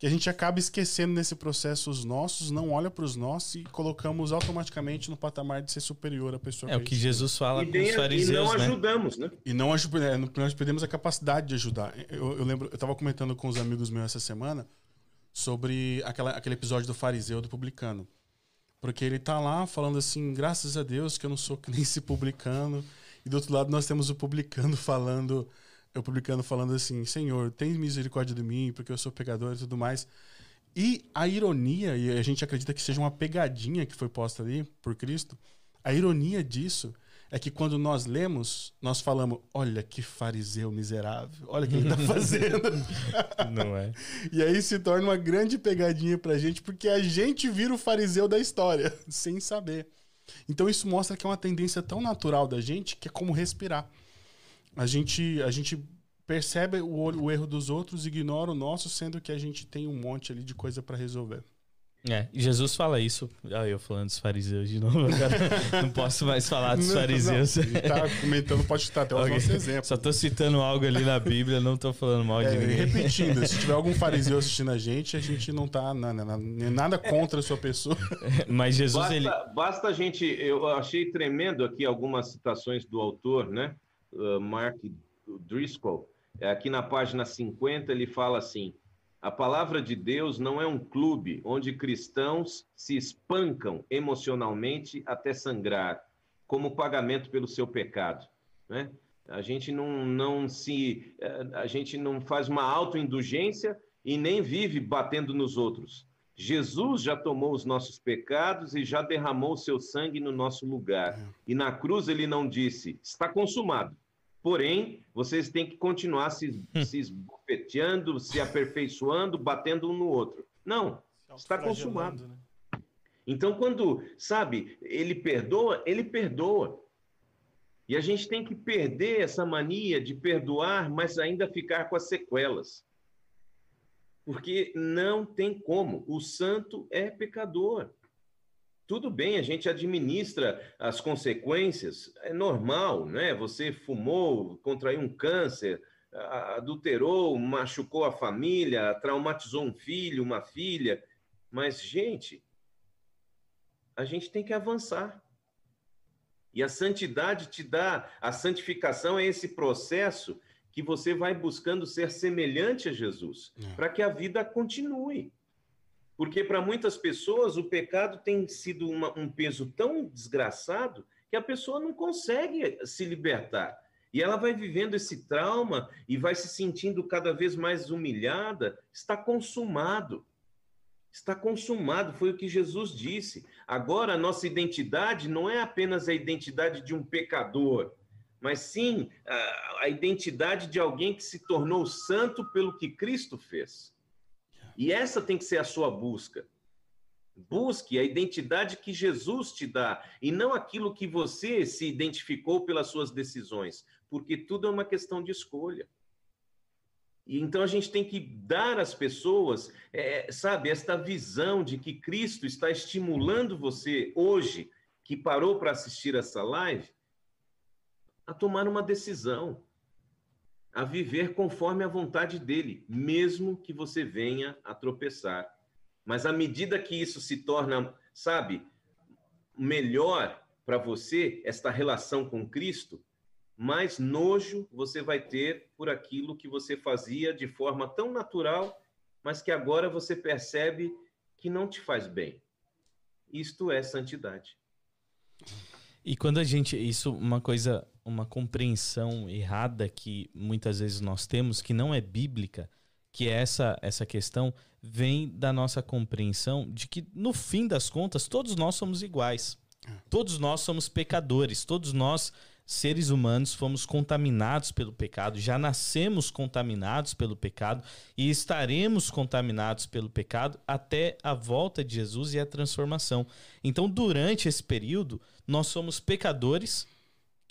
Speaker 2: que a gente acaba esquecendo nesse processo os nossos, não olha para os nossos e colocamos automaticamente no patamar de ser superior à pessoa.
Speaker 1: É o
Speaker 2: a
Speaker 1: que Jesus fala
Speaker 3: E,
Speaker 1: com os
Speaker 3: e
Speaker 1: fariseus,
Speaker 3: não
Speaker 1: né?
Speaker 3: ajudamos, né?
Speaker 2: E não aju- é, nós perdemos a capacidade de ajudar. Eu, eu lembro, eu estava comentando com os amigos meus essa semana sobre aquela, aquele episódio do fariseu do publicano. Porque ele tá lá falando assim, graças a Deus que eu não sou que nem esse publicano. E do outro lado nós temos o publicano falando, o publicano falando assim, Senhor, tem misericórdia de mim, porque eu sou pecador e tudo mais. E a ironia, e a gente acredita que seja uma pegadinha que foi posta ali por Cristo, a ironia disso é que quando nós lemos, nós falamos: olha que fariseu miserável, olha o que ele está fazendo.
Speaker 1: Não é?
Speaker 2: e aí se torna uma grande pegadinha pra gente, porque a gente vira o fariseu da história, sem saber. Então isso mostra que é uma tendência tão natural da gente que é como respirar. A gente, a gente percebe o, o erro dos outros, ignora o nosso, sendo que a gente tem um monte ali de coisa para resolver.
Speaker 1: É, Jesus fala isso. Ah, eu falando dos fariseus de novo, cara. não posso mais falar dos
Speaker 2: Não,
Speaker 1: fariseus.
Speaker 2: Não, ele tá comentando, pode estar até os
Speaker 1: Ok.
Speaker 2: nossos exemplos.
Speaker 1: Só tô citando algo ali na Bíblia, não tô falando mal de
Speaker 2: É,
Speaker 1: ninguém.
Speaker 2: repetindo, se tiver algum fariseu assistindo a gente, a gente não tá na- na- na- nada contra a sua pessoa.
Speaker 1: Mas Jesus,
Speaker 3: Basta,
Speaker 1: ele.
Speaker 3: basta a gente. Eu achei tremendo aqui algumas citações do autor, né? Uh, Mark Driscoll. É, Aqui na página 50, ele fala assim: a palavra de Deus não é um clube onde cristãos se espancam emocionalmente até sangrar, como pagamento pelo seu pecado. Né? A gente não, não se. eh, A gente não faz uma autoindulgência e nem vive batendo nos outros. Jesus já tomou os nossos pecados e já derramou o seu sangue no nosso lugar. E na cruz ele não disse, está consumado. Porém, vocês têm que continuar se, se esbofeteando, se aperfeiçoando, batendo um no outro. Não, está consumado.
Speaker 4: Né?
Speaker 3: Então, quando, sabe, ele perdoa, ele perdoa. E a gente tem que perder essa mania de perdoar, mas ainda ficar com as sequelas. Porque não tem como. O santo é pecador. Tudo bem, a gente administra as consequências, é normal, né? Você fumou, contraiu um câncer, adulterou, machucou a família, traumatizou um filho, uma filha. Mas, gente, a gente tem que avançar. E a santidade te dá, a santificação é esse processo que você vai buscando ser semelhante a Jesus,
Speaker 2: É.
Speaker 3: para que a vida continue. Porque para muitas pessoas o pecado tem sido uma- um peso tão desgraçado que a pessoa não consegue se libertar. E ela vai vivendo esse trauma e vai se sentindo cada vez mais humilhada, está consumado. Está consumado, foi o que Jesus disse. Agora, a nossa identidade não é apenas a identidade de um pecador, mas sim a, identidade de alguém que se tornou santo pelo que Cristo fez. E essa tem que ser a sua busca. Busque a identidade que Jesus te dá e não aquilo que você se identificou pelas suas decisões, porque tudo é uma questão de escolha. E então a gente tem que dar às pessoas, é, sabe, esta visão de que Cristo está estimulando você hoje, que parou para assistir essa live, a tomar uma decisão, a viver conforme a vontade dele, mesmo que você venha a tropeçar. Mas à medida que isso se torna, sabe, melhor para você, esta relação com Cristo, mais nojo você vai ter por aquilo que você fazia de forma tão natural, mas que agora você percebe que não te faz bem. Isto é santidade.
Speaker 1: E quando a gente. Isso, uma coisa, uma compreensão errada que muitas vezes nós temos, que não é bíblica, que é essa, essa questão, vem da nossa compreensão de que, no fim das contas, todos nós somos iguais. Todos nós somos pecadores, todos nós, seres humanos, fomos contaminados pelo pecado, já nascemos contaminados pelo pecado e estaremos contaminados pelo pecado até a volta de Jesus e a transformação. Então, durante esse período, nós somos pecadores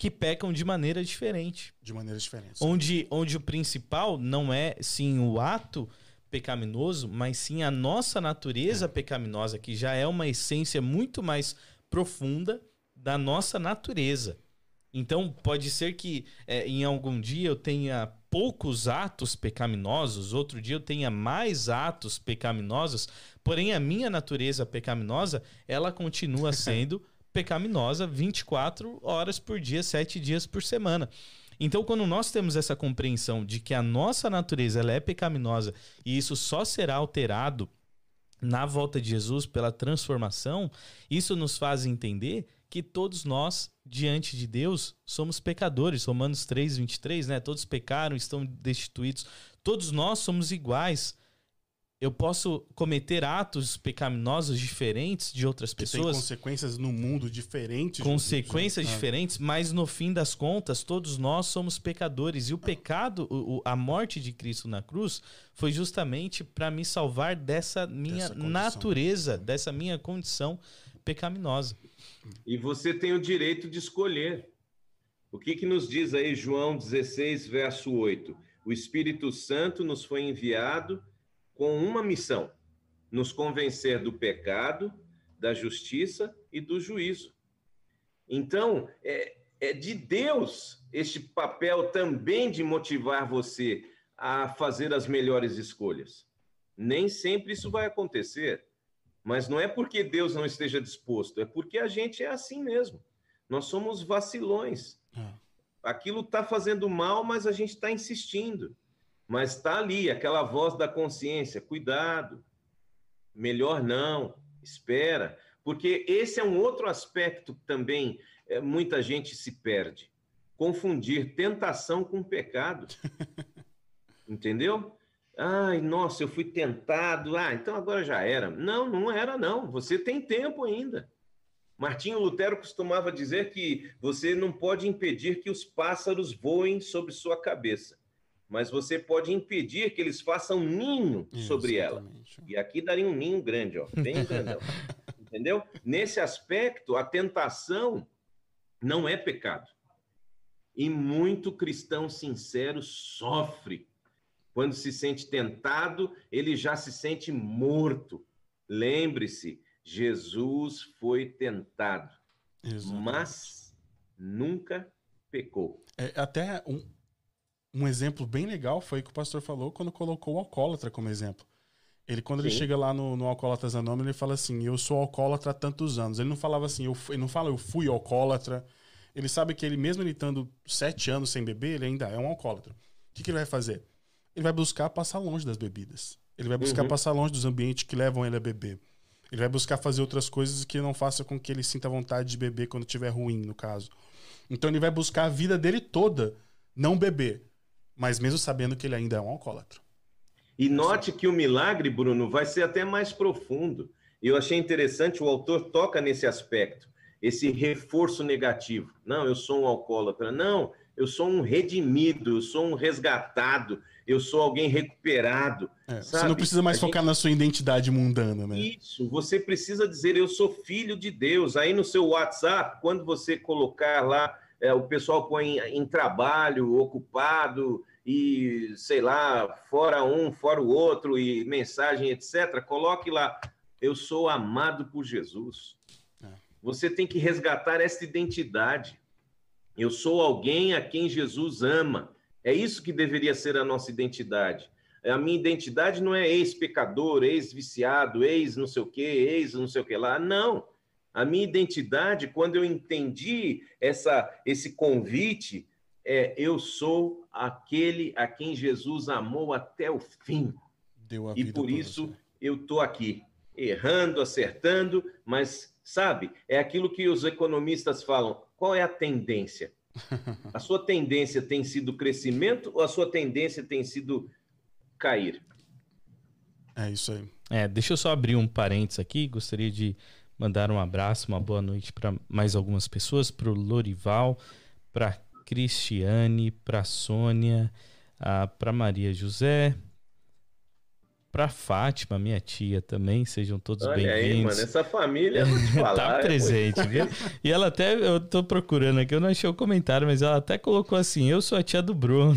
Speaker 1: que pecam de maneira diferente.
Speaker 2: De maneiras diferentes.
Speaker 1: Onde, onde o principal não é sim o ato pecaminoso, mas sim a nossa natureza pecaminosa, que já é uma essência muito mais profunda da nossa natureza. Então, pode ser que é, em algum dia eu tenha poucos atos pecaminosos, outro dia eu tenha mais atos pecaminosos, porém a minha natureza pecaminosa, ela continua sendo pecaminosa 24 horas por dia, 7 dias por semana. Então, quando nós temos essa compreensão de que a nossa natureza ela é pecaminosa e isso só será alterado na volta de Jesus pela transformação, isso nos faz entender que todos nós, diante de Deus, somos pecadores. Romanos 3, 23, né? Todos pecaram, estão destituídos. Todos nós somos iguais. Eu posso cometer atos pecaminosos diferentes de outras
Speaker 2: Que tem
Speaker 1: pessoas,
Speaker 2: consequências no mundo diferentes.
Speaker 1: consequências diferentes, mas no fim das contas, todos nós somos pecadores. E o pecado, o- o- a morte de Cristo na cruz, foi justamente para me salvar dessa minha
Speaker 2: Dessa
Speaker 1: natureza, dessa minha condição pecaminosa.
Speaker 3: E você tem o direito de escolher. O que, que nos diz aí João 16, verso 8? O Espírito Santo nos foi enviado com uma missão: nos convencer do pecado, da justiça e do juízo. Então, é, é de Deus este papel também de motivar você a fazer as melhores escolhas. Nem sempre isso vai acontecer. Mas não é porque Deus não esteja disposto, é porque a gente é assim mesmo. Nós somos vacilões.
Speaker 2: Ah.
Speaker 3: Aquilo está fazendo mal, mas a gente está insistindo. Mas está ali, aquela voz da consciência: cuidado, melhor não, espera. Porque esse é um outro aspecto que também é, muita gente se perde: confundir tentação com pecado. Entendeu? Ai, nossa, eu fui tentado. Ah, então agora já era. Não, não era, não. Você tem tempo ainda. Martinho Lutero costumava dizer que você não pode impedir que os pássaros voem sobre sua cabeça, mas você pode impedir que eles façam ninho sobre ela.
Speaker 2: Exatamente.
Speaker 3: E aqui daria um ninho grande, ó, bem grandão. Entendeu? Nesse aspecto, a tentação não é pecado. E muito cristão sincero sofre. Quando se sente tentado, ele já se sente morto. Lembre-se, Jesus foi tentado,
Speaker 2: Exatamente.
Speaker 3: mas nunca pecou.
Speaker 2: É, até um, um exemplo bem legal foi o que o pastor falou quando colocou o alcoólatra como exemplo. Ele, quando ele
Speaker 3: Sim.
Speaker 2: chega lá no, no Alcoólatras Anônimos, ele fala assim: Eu sou alcoólatra há tantos anos. Ele não falava assim, eu, ele não fala eu fui alcoólatra. Ele sabe que ele, mesmo ele estando sete anos sem beber, ele ainda é um alcoólatra. O que, que ele vai fazer? Ele vai buscar passar longe das bebidas. Ele vai buscar
Speaker 3: Uhum.
Speaker 2: passar longe dos ambientes que levam ele a beber. Ele vai buscar fazer outras coisas que não façam com que ele sinta vontade de beber quando estiver ruim, no caso. Então ele vai buscar a vida dele toda não beber, mas mesmo sabendo que ele ainda é um alcoólatra.
Speaker 3: E note que o milagre, Bruno, vai ser até mais profundo. Eu achei interessante, o autor toca nesse aspecto, esse reforço negativo. Não, eu sou um alcoólatra. Não, eu sou um redimido, eu sou um resgatado, eu sou alguém recuperado.
Speaker 2: É, você não precisa mais
Speaker 3: a gente-
Speaker 2: focar na sua identidade mundana, né?
Speaker 3: Isso, você precisa dizer eu sou filho de Deus. Aí no seu WhatsApp, quando você colocar lá, é, o pessoal põe em, em trabalho, ocupado e sei lá, fora um, fora o outro e mensagem, etc. Coloque lá eu sou amado por Jesus.
Speaker 2: É.
Speaker 3: Você tem que resgatar essa identidade. Eu sou alguém a quem Jesus ama. É isso que deveria ser a nossa identidade. A minha identidade não é ex-pecador, ex-viciado, ex não sei o quê, ex não sei o que lá. Não. A minha identidade, quando eu entendi essa, esse convite, é eu sou aquele a quem Jesus amou até o fim.
Speaker 2: Deu a
Speaker 3: E
Speaker 2: vida
Speaker 3: por isso
Speaker 2: você.
Speaker 3: eu estou aqui, errando, acertando, mas sabe, é aquilo que os economistas falam: qual é a tendência? A sua tendência tem sido crescimento ou a sua tendência tem sido cair?
Speaker 2: É isso aí.
Speaker 1: É, deixa eu só abrir um parênteses aqui. Gostaria de mandar um abraço, uma boa noite para mais algumas pessoas, para o Lorival, para Cristiane, para Sônia, para Maria José, para Fátima, minha tia também. Sejam todos
Speaker 3: Olha aí,
Speaker 1: bem-vindos.
Speaker 3: mano, essa família, eu te falar.
Speaker 1: tá
Speaker 3: é
Speaker 1: presente, viu? E ela até, eu tô procurando aqui, eu não achei o comentário, mas ela até colocou assim: eu sou a tia do Bruno.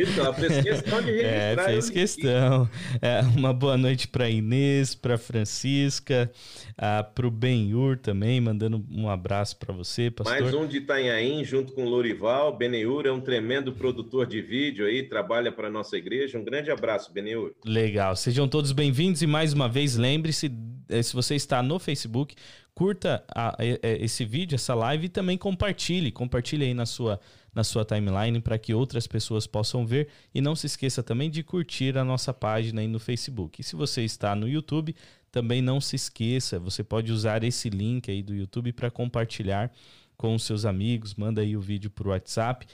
Speaker 3: Isso, ela fez questão de registrar.
Speaker 1: É, fez questão. É, uma boa noite para Inês, para Francisca, ah, para o Benhur também, mandando um abraço para você, pastor.
Speaker 3: Mais um de Itanhaém, junto com o Lorival. Beneur é um tremendo produtor de vídeo aí, trabalha para nossa igreja. Um grande abraço, Beneur.
Speaker 1: Legal. Sejam todos bem-vindos e mais uma vez lembre-se, eh, se você está no Facebook, curta a- eh, eh, esse vídeo, essa live e também compartilhe. Compartilhe aí na sua, na sua timeline para que outras pessoas possam ver. E não se esqueça também de curtir a nossa página aí no Facebook. E se você está no YouTube, também não se esqueça, você pode usar esse link aí do YouTube para compartilhar com os seus amigos, manda aí o vídeo por WhatsApp.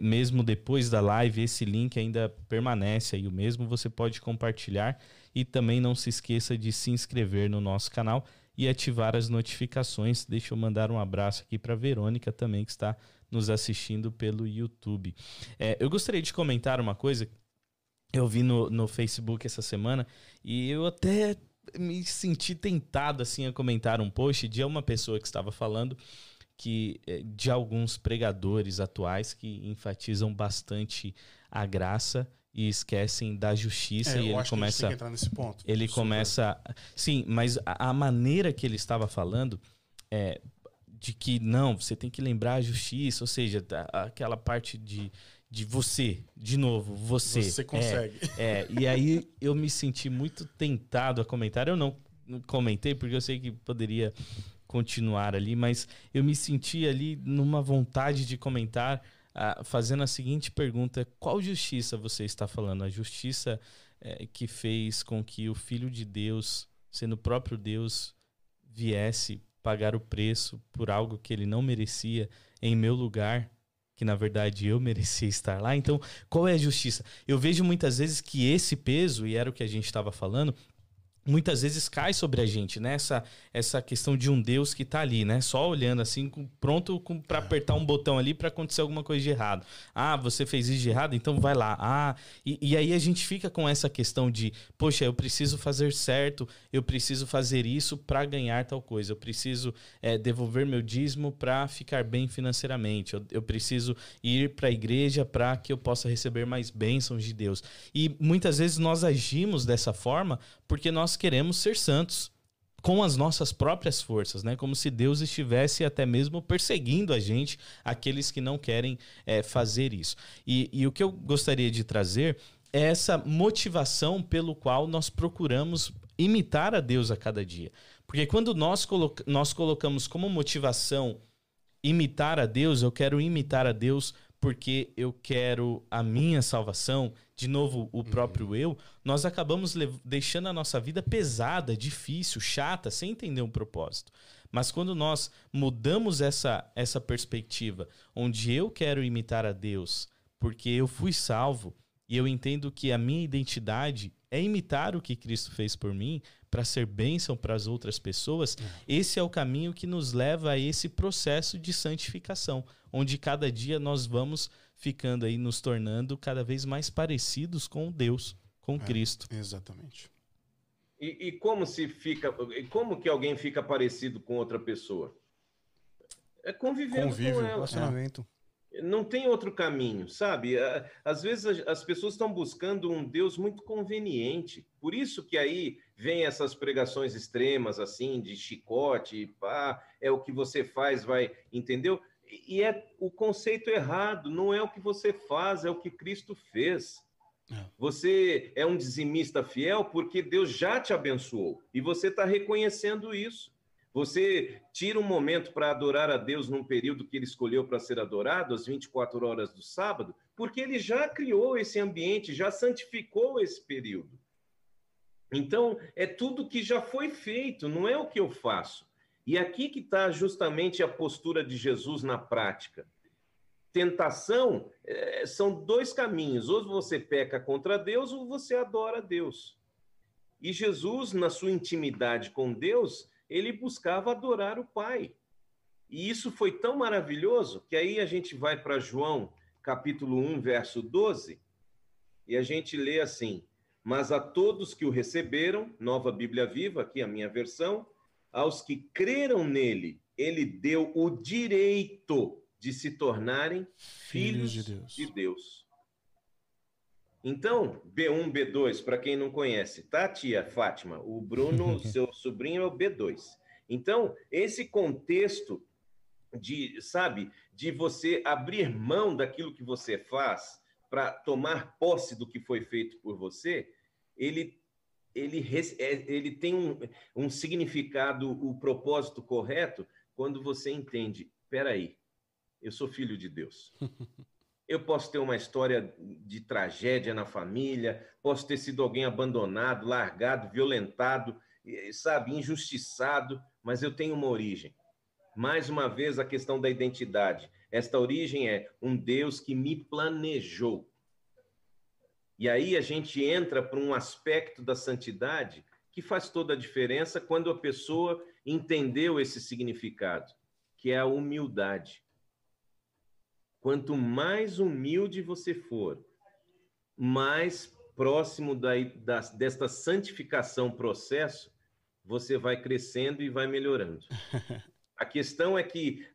Speaker 1: Mesmo depois da live, esse link ainda permanece aí o mesmo, você pode compartilhar e também não se esqueça de se inscrever no nosso canal e ativar as notificações. Deixa eu mandar um abraço aqui para Verônica também, que está nos assistindo pelo YouTube. É, eu gostaria de comentar uma coisa. Eu vi no, no Facebook essa semana e eu até me senti tentado assim a comentar um post de uma pessoa que estava falando que é, de alguns pregadores atuais que enfatizam bastante a graça e esquecem da justiça
Speaker 2: É,
Speaker 1: e ele
Speaker 2: acho que a gente
Speaker 1: começa
Speaker 2: tem que entrar nesse ponto.
Speaker 1: ele
Speaker 2: Super.
Speaker 1: começa. Sim, mas a, a maneira que ele estava falando é de que não, você tem que lembrar a justiça, ou seja, da- aquela parte de, de você, de novo, você.
Speaker 2: Você consegue.
Speaker 1: É, é, e aí eu me senti muito tentado a comentar. Eu não comentei porque eu sei que poderia continuar ali, mas eu me senti ali numa vontade de comentar, ah, fazendo a seguinte pergunta: qual justiça você está falando? A justiça eh, que fez com que o Filho de Deus, sendo o próprio Deus, viesse pagar o preço por algo que ele não merecia em meu lugar? Que na verdade eu merecia estar lá. Então, qual é a justiça? Eu vejo muitas vezes que esse peso, e era o que a gente estava falando, muitas vezes cai sobre a gente, né? Essa, essa questão de um Deus que tá ali, né? Só olhando assim, com- pronto para apertar um botão ali para acontecer alguma coisa de errado. Ah, você fez isso de errado, então vai lá. Ah, e, e aí a gente fica com essa questão de, poxa, eu preciso fazer certo, eu preciso fazer isso para ganhar tal coisa, eu preciso é, devolver meu dízimo para ficar bem financeiramente, eu, eu preciso ir para a igreja para que eu possa receber mais bênçãos de Deus. E muitas vezes nós agimos dessa forma porque nós queremos ser santos com as nossas próprias forças, né? Como se Deus estivesse até mesmo perseguindo a gente, aqueles que não querem é, fazer isso. E, e o que eu gostaria de trazer é essa motivação pelo qual nós procuramos imitar a Deus a cada dia. Porque quando nós, nós colocamos como motivação imitar a Deus, eu quero imitar a Deus porque eu quero a minha salvação, de novo, o próprio eu, nós acabamos deixando a nossa vida pesada, difícil, chata, sem entender um propósito. Mas quando nós mudamos essa, essa perspectiva, onde eu quero imitar a Deus, porque eu fui salvo, e eu entendo que a minha identidade é imitar o que Cristo fez por mim para ser bênção para as outras pessoas. Esse é o caminho que nos leva a esse processo de santificação, onde cada dia nós vamos ficando aí nos tornando cada vez mais parecidos com Deus, com Cristo.
Speaker 2: Exatamente.
Speaker 3: E, e como se fica, e como que alguém fica parecido com outra pessoa? É convivendo
Speaker 2: Convívio,
Speaker 3: com ela.
Speaker 4: Relacionamento.
Speaker 3: Não tem outro caminho, sabe? Às vezes as- as pessoas estão buscando um Deus muito conveniente. Por isso que aí vem essas pregações extremas, assim, de chicote, pá, é o que você faz, vai, entendeu? E e é o conceito errado, não é o que você faz, é o que Cristo fez.
Speaker 2: É.
Speaker 3: Você é um dizimista fiel porque Deus já te abençoou e você está reconhecendo isso. Você tira um momento para adorar a Deus num período que ele escolheu para ser adorado, às 24 horas do sábado, porque ele já criou esse ambiente, já santificou esse período. Então, é tudo que já foi feito, não é o que eu faço. E aqui que está justamente a postura de Jesus na prática. Tentação eh, são dois caminhos: ou você peca contra Deus, ou você adora a Deus. E Jesus, na sua intimidade com Deus, ele buscava adorar o Pai. E isso foi tão maravilhoso que aí a gente vai para João, capítulo 1, verso 12, e a gente lê assim: Mas a todos que o receberam, nova Bíblia viva, aqui a minha versão, aos que creram nele, ele deu o direito de se tornarem filhos,
Speaker 2: Filhos de Deus.
Speaker 3: de Deus. Então, B1, B2, para quem não conhece, tá, tia Fátima? O Bruno, seu sobrinho, é o B2. Então, esse contexto de, sabe, de você abrir mão daquilo que você faz para tomar posse do que foi feito por você, ele ele, é- ele tem um, um significado, o propósito correto, quando você entende, peraí, eu sou filho de Deus. Eu posso ter uma história de tragédia na família, posso ter sido alguém abandonado, largado, violentado, sabe, injustiçado, mas eu tenho uma origem. Mais uma vez, a questão da identidade. Esta origem é um Deus que me planejou. E aí a gente entra para um aspecto da santidade que faz toda a diferença quando a pessoa entendeu esse significado, que é a humildade. Quanto mais humilde você for, mais próximo da, da, desta santificação processo, você vai crescendo e vai melhorando. A questão é que,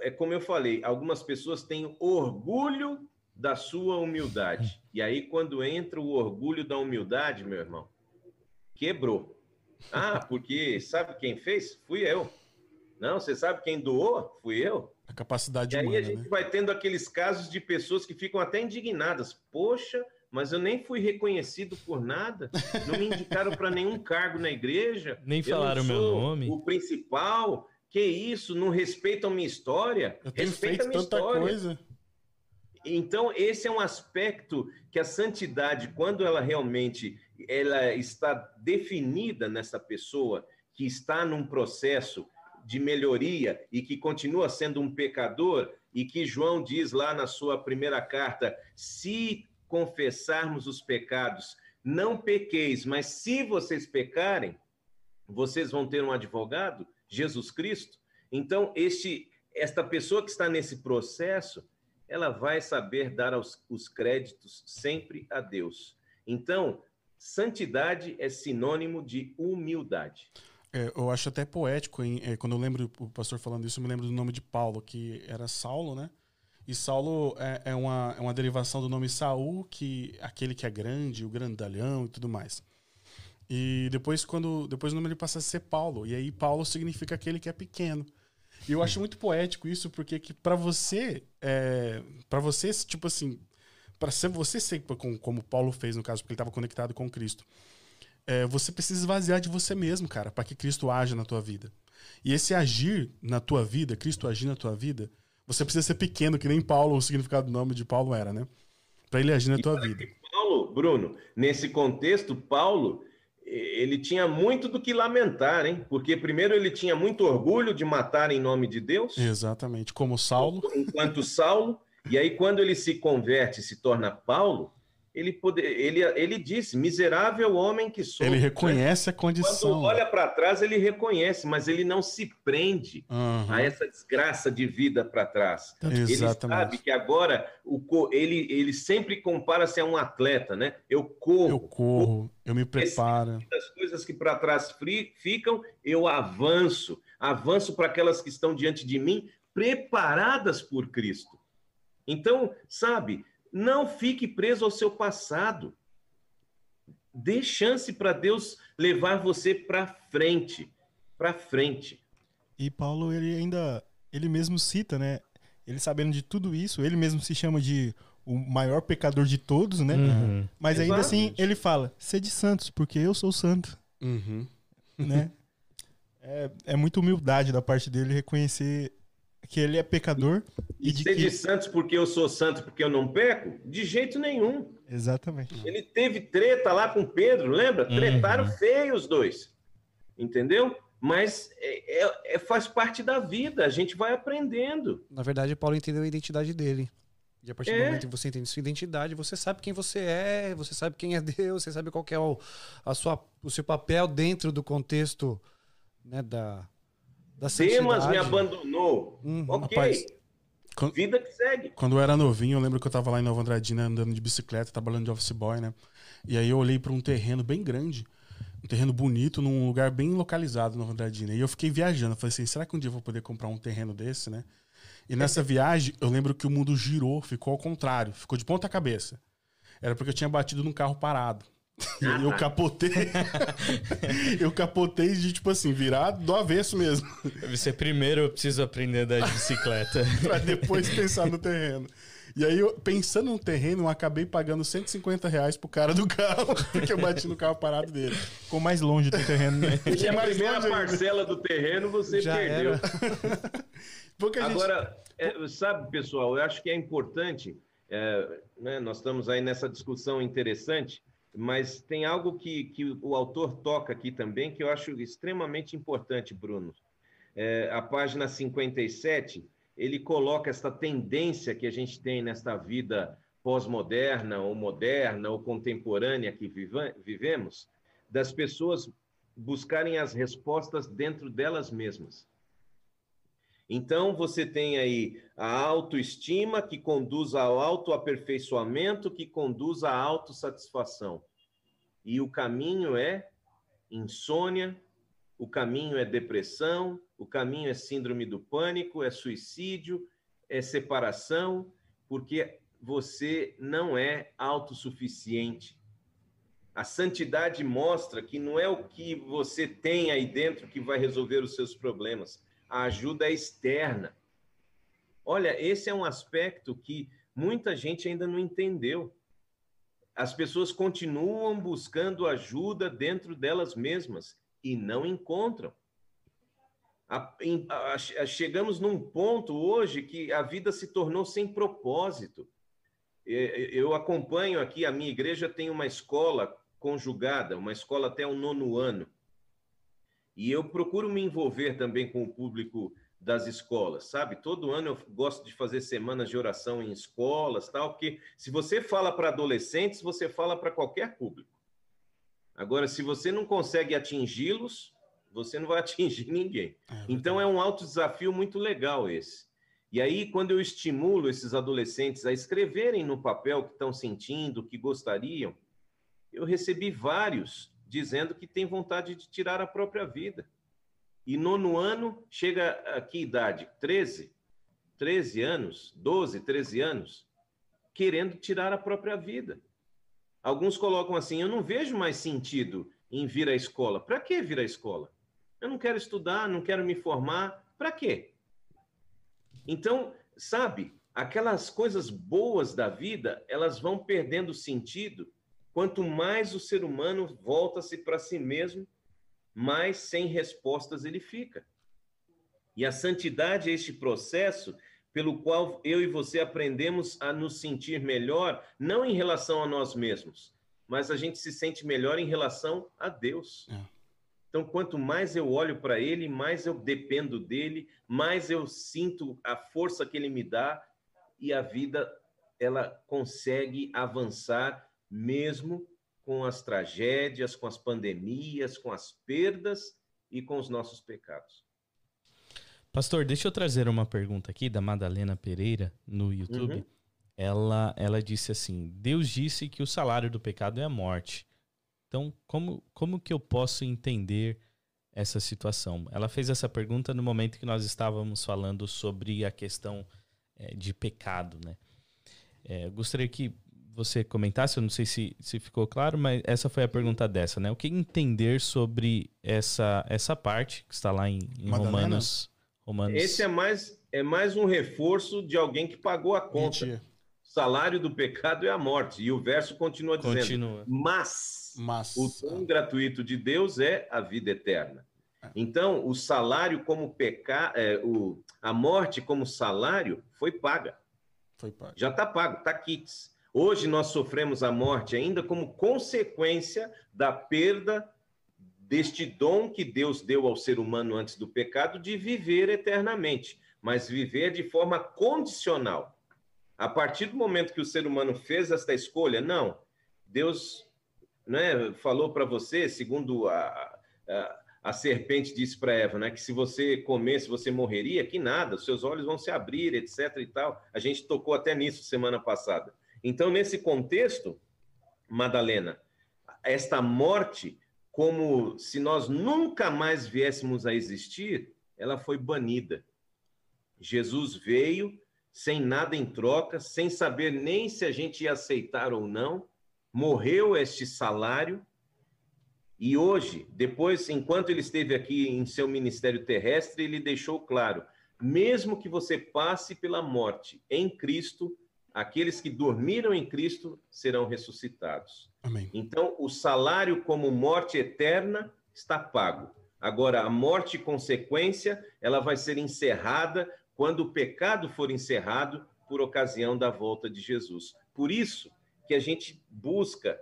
Speaker 3: é como eu falei, algumas pessoas têm orgulho da sua humildade. E aí, quando entra o orgulho da humildade, meu irmão, quebrou. Ah, porque sabe quem fez? Fui eu. Não, você sabe quem doou? Fui eu.
Speaker 2: A capacidade
Speaker 3: e aí
Speaker 2: humana,
Speaker 3: a gente
Speaker 2: né?
Speaker 3: vai tendo aqueles casos de pessoas que ficam até indignadas. Poxa, mas eu nem fui reconhecido por nada, não me indicaram para nenhum cargo na igreja.
Speaker 1: Nem
Speaker 3: eu não
Speaker 1: falaram meu nome.
Speaker 3: O principal, que isso? Não respeitam minha história?
Speaker 2: Eu tenho
Speaker 3: Respeita a
Speaker 2: feito
Speaker 3: minha
Speaker 2: tanta
Speaker 3: história.
Speaker 2: coisa.
Speaker 3: Então, esse é um aspecto que a santidade, quando ela realmente ela está definida nessa pessoa que está num processo de melhoria e que continua sendo um pecador, e que João diz lá na sua primeira carta: se confessarmos os pecados, não pequeis, mas se vocês pecarem, vocês vão ter um advogado, Jesus Cristo. Então, este, esta pessoa que está nesse processo, ela vai saber dar os, os créditos sempre a Deus. Então, santidade é sinônimo de humildade.
Speaker 2: É, eu acho até poético, hein? É, quando eu lembro o pastor falando isso, eu me lembro do nome de Paulo, que era Saulo, né? E Saulo é, é uma, é uma derivação do nome Saul, que aquele que é grande, o grandalhão e tudo mais. E depois, quando depois o nome ele passa a ser Paulo. E aí Paulo significa aquele que é pequeno. E eu acho muito poético isso, porque que para você, é, para você, tipo assim, para você ser como Paulo fez no caso, porque ele estava conectado com Cristo. É, você precisa esvaziar de você mesmo, cara, para que Cristo haja na tua vida. E esse agir na tua vida, Cristo agir na tua vida, você precisa ser pequeno, que nem Paulo, o significado do nome de Paulo era, né? Para ele agir na tua vida.
Speaker 3: Paulo, Bruno, nesse contexto, Paulo, ele tinha muito do que lamentar, hein? Porque primeiro ele tinha muito orgulho de matar em nome de Deus.
Speaker 2: Exatamente, como Saulo.
Speaker 3: Enquanto Saulo, e aí quando ele se converte, se torna Paulo, ele, pode, ele, ele disse: miserável homem que sou.
Speaker 2: Ele reconhece a condição.
Speaker 3: Quando olha para trás, ele reconhece, mas ele não se prende
Speaker 2: uhum.
Speaker 3: a essa desgraça de vida para trás.
Speaker 2: Exatamente.
Speaker 3: Ele sabe que agora o, ele, ele sempre compara-se a um atleta, né? Eu corro.
Speaker 2: Eu corro, eu me preparo.
Speaker 3: As coisas que para trás ficam, eu avanço. Avanço para aquelas que estão diante de mim, preparadas por Cristo. Então, sabe, não fique preso ao seu passado. Dê chance para Deus levar você para frente, para frente.
Speaker 4: E Paulo ele ainda ele mesmo cita, né? Ele sabendo de tudo isso, ele mesmo se chama de o maior pecador de todos, né?
Speaker 1: Uhum.
Speaker 4: Mas ainda assim ele fala: "Sede santos, porque eu sou santo",
Speaker 2: uhum.
Speaker 4: né? É, é muita humildade da parte dele reconhecer que ele é pecador
Speaker 3: e,
Speaker 4: e
Speaker 3: de
Speaker 4: ser
Speaker 3: que... de santos porque eu sou santo porque eu não peco? De jeito nenhum.
Speaker 4: Exatamente.
Speaker 3: Ele teve treta lá com Pedro, lembra?
Speaker 1: Uhum.
Speaker 3: Tretaram feio os dois. Entendeu? Mas é, é, é, faz parte da vida, a gente vai aprendendo.
Speaker 5: Na verdade, Paulo entendeu a identidade dele. E a partir do
Speaker 3: É.
Speaker 5: momento que você entende sua identidade, você sabe quem você é, você sabe quem é Deus, você sabe qual que é o, a sua, o seu papel dentro do contexto né, da, da.
Speaker 3: Demas me abandonou.
Speaker 5: Uhum.
Speaker 3: ok.
Speaker 2: Rapaz, quando-
Speaker 3: Vida que segue.
Speaker 2: Quando eu era novinho, eu lembro que eu tava lá em Nova Andradina andando de bicicleta, trabalhando de office boy, né? E aí eu olhei para um terreno bem grande, um terreno bonito, num lugar bem localizado Nova Andradina. E eu fiquei viajando, eu falei assim, será que um dia eu vou poder comprar um terreno desse, né? E nessa viagem, eu lembro que o mundo girou, ficou ao contrário, ficou de ponta cabeça. Era porque eu tinha batido num carro parado. E aí eu capotei. eu capotei de, tipo assim, virar do avesso mesmo.
Speaker 1: Você primeiro eu preciso aprender a andar de bicicleta.
Speaker 2: pra depois pensar no terreno. E aí, eu, pensando no terreno, eu acabei pagando 150 reais pro cara do carro, porque eu bati no carro parado dele.
Speaker 4: Ficou mais longe do terreno, né?
Speaker 3: E a primeira
Speaker 2: longe ainda.
Speaker 3: parcela do terreno você
Speaker 5: Já
Speaker 3: perdeu.
Speaker 5: era.
Speaker 2: Porque a gente-
Speaker 3: Agora, é, sabe, pessoal, eu acho que é importante, é, né, nós estamos aí nessa discussão interessante, mas tem algo que, que o autor toca aqui também que eu acho extremamente importante, Bruno. é, a página 57, ele coloca esta tendência que a gente tem nesta vida pós-moderna, ou moderna, ou contemporânea que vivemos, das pessoas buscarem as respostas dentro delas mesmas. Então, você tem aí a autoestima que conduz ao autoaperfeiçoamento, que conduz à autossatisfação. E o caminho é insônia, o caminho é depressão, o caminho é síndrome do pânico, é suicídio, é separação, porque você não é autossuficiente. A santidade mostra que não é o que você tem aí dentro que vai resolver os seus problemas. A ajuda externa. Olha, esse é um aspecto que muita gente ainda não entendeu. As pessoas continuam buscando ajuda dentro delas mesmas e não encontram. A, a, a, chegamos num ponto hoje que a vida se tornou sem propósito. Eu acompanho aqui, a minha igreja tem uma escola conjugada, uma escola até o nono ano. E eu procuro me envolver também com o público das escolas, sabe? Todo ano eu gosto de fazer semanas de oração em escolas, tal, porque se você fala para adolescentes, você fala para qualquer público. Agora, se você não consegue atingi-los, você não vai atingir ninguém. É então é um alto desafio muito legal esse. E aí, quando eu estimulo esses adolescentes a escreverem no papel o que estão sentindo, o que gostariam, eu recebi vários dizendo que tem vontade de tirar a própria vida. E nono ano, chega a que idade? 13? 13 anos? 12, 13 anos? Querendo tirar a própria vida. Alguns colocam assim: eu não vejo mais sentido em vir à escola. Para que vir à escola? Eu não quero estudar, não quero me formar. Para quê? Então, sabe, aquelas coisas boas da vida, elas vão perdendo sentido quanto mais o ser humano volta-se para si mesmo, mais sem respostas ele fica. E a santidade é este processo pelo qual eu e você aprendemos a nos sentir melhor, não em relação a nós mesmos, mas a gente se sente melhor em relação a Deus. É. Então, quanto mais eu olho para Ele, mais eu dependo dele, mais eu sinto a força que Ele me dá e a vida ela consegue avançar mesmo com as tragédias, com as pandemias, com as perdas e com os nossos pecados.
Speaker 1: Pastor, deixa eu trazer uma pergunta aqui da Madalena Pereira no YouTube. Uhum. Ela, ela disse assim: Deus disse que o salário do pecado é a morte. Então, como, como que eu posso entender essa situação? Ela fez essa pergunta no momento que nós estávamos falando sobre a questão é, de pecado, né? É, eu gostaria que você comentasse, eu não sei se, se ficou claro, mas essa foi a pergunta dessa, né? O que entender sobre essa, essa parte que está lá em, em Romanos
Speaker 3: Romanos. Esse é mais, é mais um reforço de alguém que pagou a conta. Mentira. O salário do pecado é a morte. E o verso continua dizendo: continua. Mas, Mas o dom gratuito de Deus é a vida eterna. É. Então, o salário como pecado, é, o, a morte como salário foi paga. Foi paga. Já está pago, está quites. Hoje nós sofremos a morte ainda como consequência da perda deste dom que Deus deu ao ser humano antes do pecado de viver eternamente, mas viver de forma condicional. A partir do momento que o ser humano fez esta escolha, não, Deus né, falou para você, segundo a, a, a serpente disse para Eva, né, que se você comesse, você morreria, que nada, seus olhos vão se abrir, etc. e tal. A gente tocou até nisso semana passada. Então, nesse contexto, Madalena, esta morte como se nós nunca mais viéssemos a existir, ela foi banida. Jesus veio sem nada em troca, sem saber nem se a gente ia aceitar ou não, morreu este salário. E hoje, depois, enquanto ele esteve aqui em seu ministério terrestre, ele deixou claro: mesmo que você passe pela morte em Cristo, aqueles que dormiram em Cristo serão ressuscitados. Amém. Então, o salário como morte eterna está pago. Agora, a morte consequência, ela vai ser encerrada quando o pecado for encerrado por ocasião da volta de Jesus. Por isso que a gente busca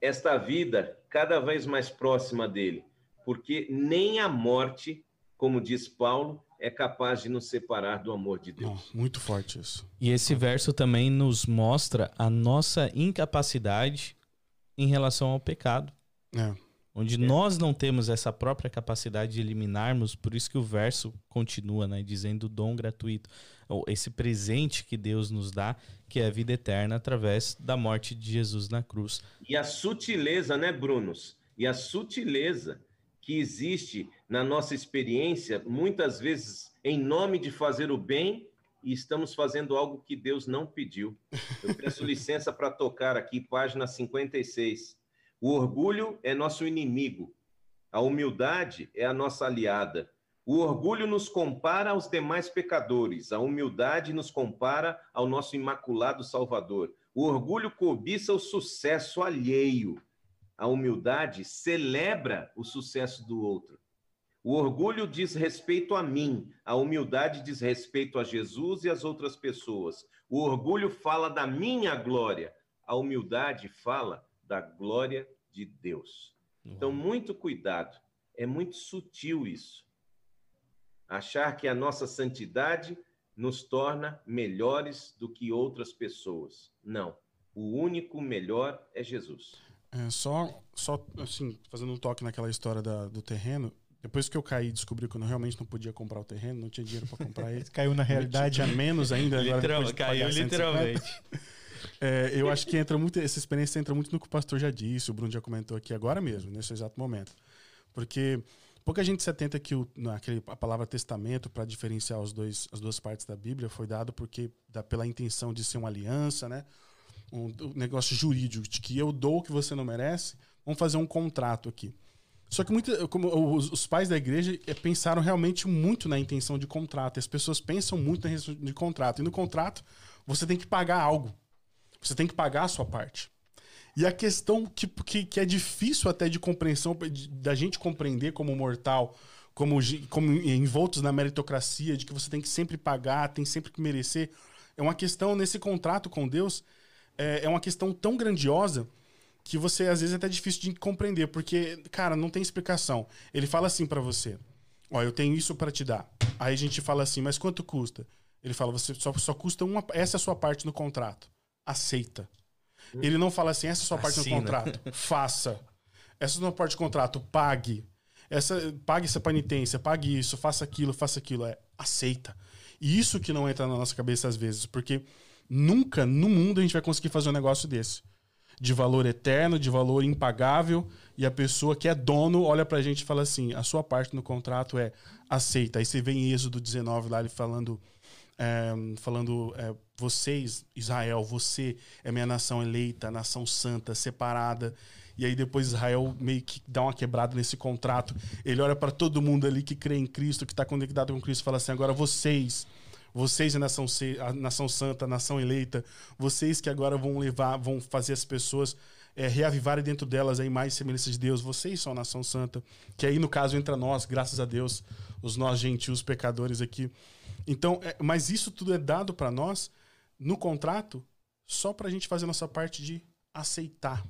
Speaker 3: esta vida cada vez mais próxima dele, porque nem a morte como diz Paulo, é capaz de nos separar do amor de Deus.
Speaker 2: Não, muito forte isso.
Speaker 1: E esse verso também nos mostra a nossa incapacidade em relação ao pecado.
Speaker 2: É.
Speaker 1: Onde nós não temos essa própria capacidade de eliminarmos, por isso que o verso continua, né, dizendo o dom gratuito, ou esse presente que Deus nos dá, que é a vida eterna através da morte de Jesus na cruz.
Speaker 3: E a sutileza, né, Brunos? E a sutileza que existe na nossa experiência, muitas vezes em nome de fazer o bem, e estamos fazendo algo que Deus não pediu. Eu peço licença para tocar aqui, página 56. O orgulho é nosso inimigo, a humildade é a nossa aliada. O orgulho nos compara aos demais pecadores, a humildade nos compara ao nosso imaculado Salvador. O orgulho cobiça o sucesso alheio, a humildade celebra o sucesso do outro. O orgulho diz respeito a mim, a humildade diz respeito a Jesus e às outras pessoas. O orgulho fala da minha glória, a humildade fala da glória de Deus. Então, muito cuidado, é muito sutil isso. Achar que a nossa santidade nos torna melhores do que outras pessoas. Não. O único melhor é Jesus.
Speaker 2: É, só, só, assim, fazendo um toque naquela história da, do terreno, depois que eu caí e descobri que eu não- realmente não podia comprar o terreno, não tinha dinheiro para comprar ele.
Speaker 4: Caiu na realidade.
Speaker 2: Tinha menos ainda.
Speaker 1: Literal, caiu
Speaker 2: 150.
Speaker 1: literalmente.
Speaker 2: É, eu acho que entra muito, essa experiência entra muito no que o pastor já disse, o Bruno já comentou aqui agora mesmo, nesse exato momento. Porque pouca gente se atenta que o, naquele, a palavra testamento, para diferenciar os dois, as duas partes da Bíblia, foi dado porque dá pela intenção de ser uma aliança, né? Um, negócio jurídico, de que eu dou o que você não merece, vamos fazer um contrato aqui. Só que muita, como os, os pais da igreja eh, pensaram realmente muito na intenção de contrato. As pessoas pensam muito na intenção de contrato. E no contrato, você tem que pagar algo. Você tem que pagar a sua parte. E a questão que, que, que é difícil até de compreensão, da gente compreender como mortal, como, como envoltos na meritocracia, de que você tem que sempre pagar, tem sempre que merecer, é uma questão nesse contrato com Deus, é, é uma questão tão grandiosa que você às vezes é até difícil de compreender, porque, cara, não tem explicação. Ele fala assim pra você: Ó, eu tenho isso pra te dar. Aí a gente fala assim, mas quanto custa? Ele fala, você só, só custa uma. Essa é a sua parte no contrato. Aceita. Ele não fala assim, essa é a sua parte
Speaker 1: Assina.
Speaker 2: no contrato. Faça. Essa é a sua parte do contrato. Pague. Essa, pague essa penitência, pague isso, faça aquilo, faça aquilo. É, aceita. E isso que não entra na nossa cabeça às vezes, porque nunca no mundo a gente vai conseguir fazer um negócio desse. De valor eterno, de valor impagável, e a pessoa que é dono olha pra gente e fala assim: a sua parte no contrato é aceita. Aí você vê em Êxodo 19 lá ele falando. é, falando, é, vocês, Israel, você é minha nação eleita, nação santa, separada. E aí depois Israel meio que dá uma quebrada nesse contrato. Ele olha pra todo mundo ali que crê em Cristo, que tá conectado com Cristo, e fala assim: agora vocês, vocês, a nação, a nação santa, a nação eleita, vocês que agora vão levar, vão fazer as pessoas é, reavivarem dentro delas a imagem e semelhança de Deus, vocês são a nação santa. Que aí, no caso, entra nós, graças a Deus, os nós gentios pecadores aqui. Então, é, mas isso tudo é dado para nós no contrato só pra gente fazer a nossa parte de aceitar.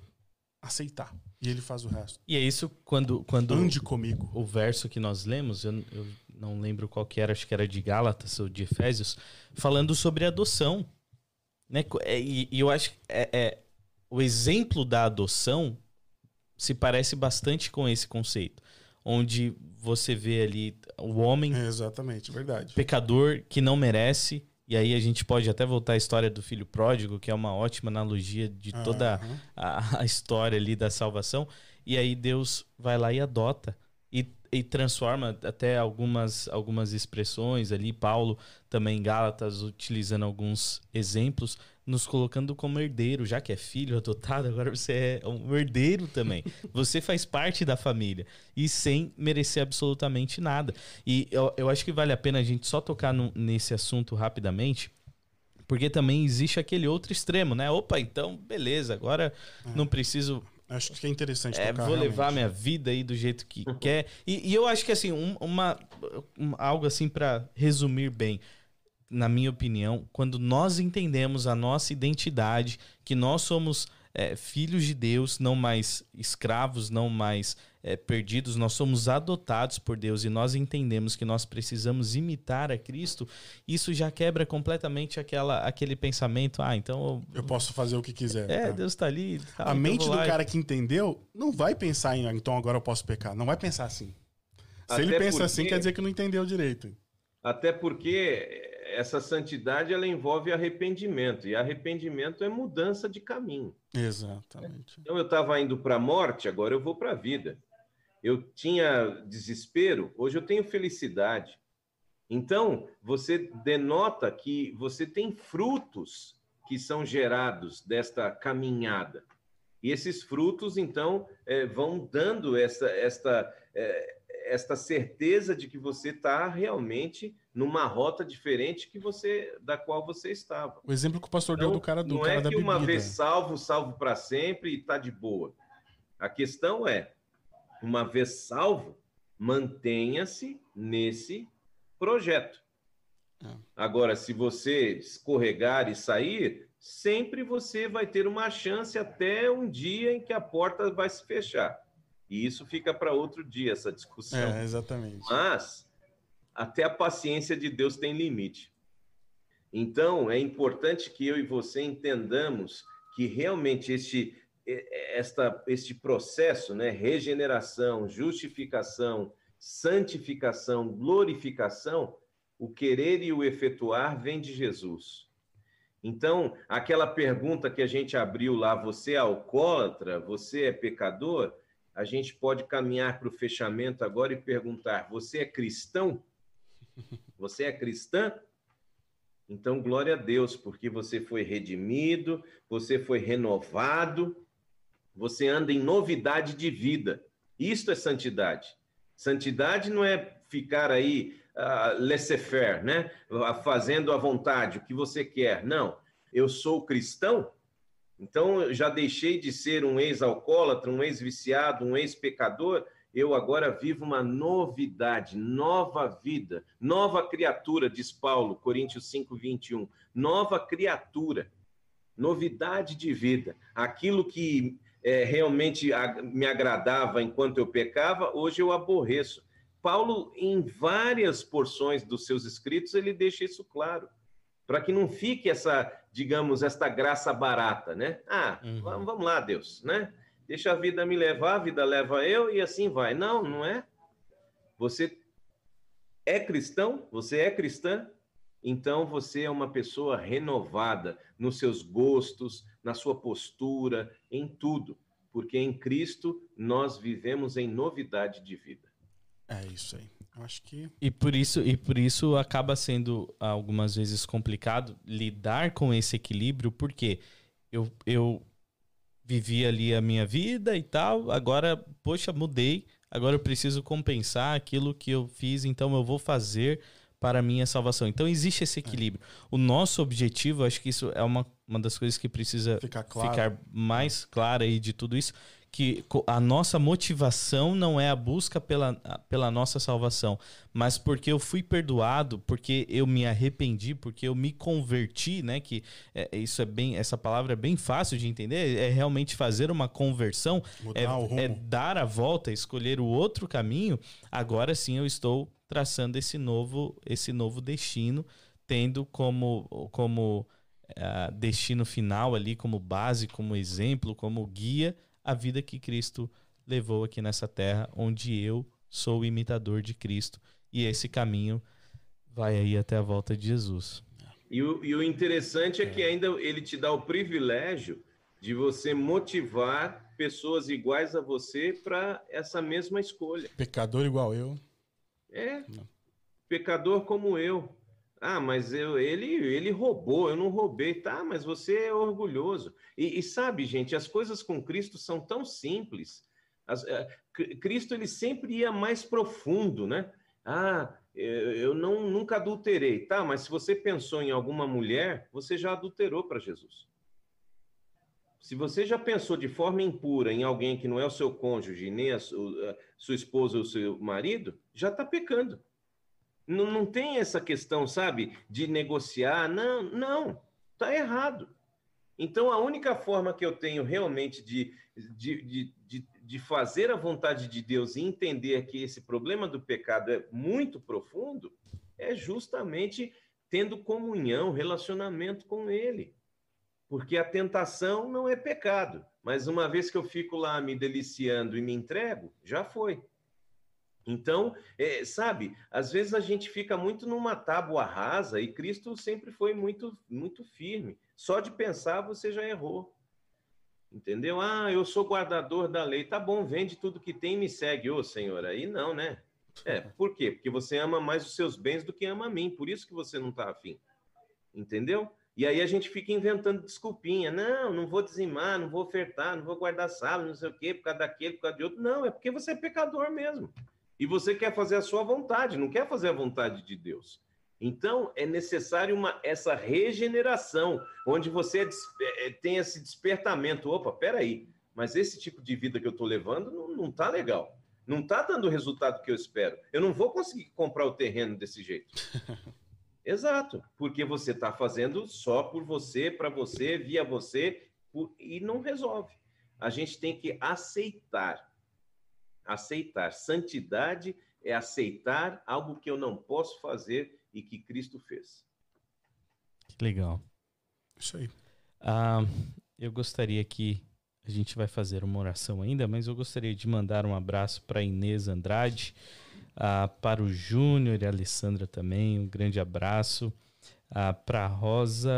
Speaker 2: Aceitar. E ele faz o resto.
Speaker 1: E é isso quando, quando
Speaker 2: Ande comigo.
Speaker 1: o verso que nós lemos, eu, eu não lembro qual que era, acho que era de Gálatas ou de Efésios, falando sobre adoção. Né? É, E, e eu acho que é, é, o exemplo da adoção se parece bastante com esse conceito. Onde você vê ali o homem
Speaker 2: É, exatamente, verdade.
Speaker 1: pecador que não merece. E aí a gente pode até voltar à história do filho pródigo, que é uma ótima analogia de toda
Speaker 2: Aham.
Speaker 1: a, a história ali da salvação. E aí Deus vai lá e adota. E, transforma até algumas, algumas expressões ali. Paulo também em Gálatas, utilizando alguns exemplos, nos colocando como herdeiro. Já que é filho adotado, agora você é um herdeiro também. Você faz parte da família. E sem merecer absolutamente nada. E eu, eu acho que vale a pena a gente só tocar no- nesse assunto rapidamente. Porque também existe aquele outro extremo, né? Opa, então, beleza, agora não preciso
Speaker 2: Acho que é interessante
Speaker 1: é,
Speaker 2: tocar
Speaker 1: vou levar
Speaker 2: realmente.
Speaker 1: minha vida aí do jeito que quer. E, e eu acho que assim, um- uma, um- algo assim pra resumir bem, na minha opinião, quando nós entendemos a nossa identidade, que nós somos é, filhos de Deus, não mais escravos, não mais é, perdidos, nós somos adotados por Deus e nós entendemos que nós precisamos imitar a Cristo, isso já quebra completamente aquela, aquele pensamento, ah, então...
Speaker 2: Eu, eu posso fazer o que quiser.
Speaker 1: É, tá? Deus está ali.
Speaker 2: Tá, a então mente do cara que entendeu não vai pensar em, então agora eu posso pecar, não vai pensar assim. Se Até ele pensa porque... assim, quer dizer que não entendeu direito.
Speaker 3: Até porque essa santidade ela envolve arrependimento e arrependimento é mudança de caminho.
Speaker 2: Exatamente.
Speaker 3: Então eu estava indo para a morte, agora eu vou para a vida. Eu tinha desespero, hoje eu tenho felicidade. Então você denota que você tem frutos que são gerados desta caminhada. E esses frutos, então, é, vão dando essa, esta, é, esta certeza de que você está realmente numa rota diferente que você da qual você estava.
Speaker 2: O exemplo que o pastor então, deu do cara do não cara
Speaker 3: é que uma vez salvo, salvo para sempre e está de boa. A questão é, uma vez salvo, mantenha-se nesse projeto. É. Agora, se você escorregar e sair, sempre você vai ter uma chance até um dia em que a porta vai se fechar. E isso fica para outro dia, essa discussão.
Speaker 2: É, exatamente.
Speaker 3: Mas até a paciência de Deus tem limite. Então, é importante que eu e você entendamos que realmente este, esta, este processo, né, regeneração, justificação, santificação, glorificação, o querer e o efetuar vem de Jesus. Então, aquela pergunta que a gente abriu lá, você é alcoólatra, você é pecador, a gente pode caminhar para o fechamento agora e perguntar: você é cristão? Você é cristã? Então, glória a Deus, porque você foi redimido, você foi renovado, você anda em novidade de vida. Isto é santidade. Santidade não é ficar aí uh, laissez-faire, né? Fazendo à vontade o que você quer. Não. Eu sou cristão, então já deixei de ser um ex-alcoólatra, um ex-viciado, um ex-pecador eu agora vivo uma novidade, nova vida, nova criatura, diz Paulo, Coríntios 5, 21. Nova criatura, novidade de vida. Aquilo que é, realmente me agradava enquanto eu pecava, hoje eu aborreço. Paulo, em várias porções dos seus escritos, ele deixa isso claro, para que não fique essa, digamos, esta graça barata, né? Ah, uhum. vamos lá, Deus, né? deixa a vida me levar, a vida leva eu e assim vai. Não, não é. Você é cristão, você é cristã, então você é uma pessoa renovada nos seus gostos, na sua postura, em tudo, porque em Cristo nós vivemos em novidade de vida.
Speaker 2: É isso aí. Acho que
Speaker 1: e por isso e por isso acaba sendo algumas vezes complicado lidar com esse equilíbrio, porque eu, eu vivi ali a minha vida e tal. Agora, poxa, mudei. Agora eu preciso compensar aquilo que eu fiz, então eu vou fazer para a minha salvação. Então existe esse equilíbrio. O nosso objetivo, acho que isso é uma, uma das coisas que precisa ficar, claro. ficar mais clara aí de tudo isso, que a nossa motivação não é a busca pela, pela nossa salvação, mas porque eu fui perdoado, porque eu me arrependi, porque eu me converti, né? Que é, isso é bem, essa palavra é bem fácil de entender, é realmente fazer uma conversão, é, é dar a volta, escolher o outro caminho. Agora sim eu estou traçando esse novo, esse novo destino, tendo como, como uh, destino final ali, como base, como exemplo, como guia a vida que Cristo levou aqui nessa terra, onde eu sou o imitador de Cristo. E esse caminho vai aí até a volta de Jesus.
Speaker 3: E o, e o interessante é que ainda ele te dá o privilégio de você motivar pessoas iguais a você para essa mesma escolha.
Speaker 2: Pecador igual eu.
Speaker 3: É. Não. Pecador como eu. Ah, mas eu, ele, ele roubou, eu não roubei. Tá, mas você é orgulhoso. E, e sabe, gente, as coisas com Cristo são tão simples. As, é, Cristo ele sempre ia mais profundo, né? Ah, eu não nunca adulterei. Tá, mas se você pensou em alguma mulher, você já adulterou para Jesus. Se você já pensou de forma impura em alguém que não é o seu cônjuge, nem a sua, a sua esposa ou seu marido, já está pecando. Não, não tem essa questão, sabe, de negociar. Não, não, tá errado. Então, a única forma que eu tenho realmente de, de, de, de, de fazer a vontade de Deus e entender que esse problema do pecado é muito profundo é justamente tendo comunhão, relacionamento com Ele. Porque a tentação não é pecado, mas uma vez que eu fico lá me deliciando e me entrego, já foi. Então, é, sabe, às vezes a gente fica muito numa tábua rasa e Cristo sempre foi muito, muito firme. Só de pensar você já errou. Entendeu? Ah, eu sou guardador da lei. Tá bom, vende tudo que tem e me segue. Ô, Senhor, aí não, né? É, por quê? Porque você ama mais os seus bens do que ama a mim. Por isso que você não tá afim. Entendeu? E aí a gente fica inventando desculpinha. Não, não vou dizimar, não vou ofertar, não vou guardar sala, não sei o quê, por causa daquele, por causa de outro. Não, é porque você é pecador mesmo. E você quer fazer a sua vontade, não quer fazer a vontade de Deus. Então, é necessário uma, essa regeneração, onde você é, é, tem esse despertamento. Opa, peraí, mas esse tipo de vida que eu estou levando não, não tá legal. Não está dando o resultado que eu espero. Eu não vou conseguir comprar o terreno desse jeito. Exato, porque você está fazendo só por você, para você, via você, por... e não resolve. A gente tem que aceitar aceitar. Santidade é aceitar algo que eu não posso fazer e que Cristo fez.
Speaker 1: Que legal.
Speaker 2: Isso aí.
Speaker 1: Ah, eu gostaria que a gente vai fazer uma oração ainda, mas eu gostaria de mandar um abraço para Inês Andrade, ah, para o Júnior e a Alessandra também, um grande abraço. Ah, para a Rosa,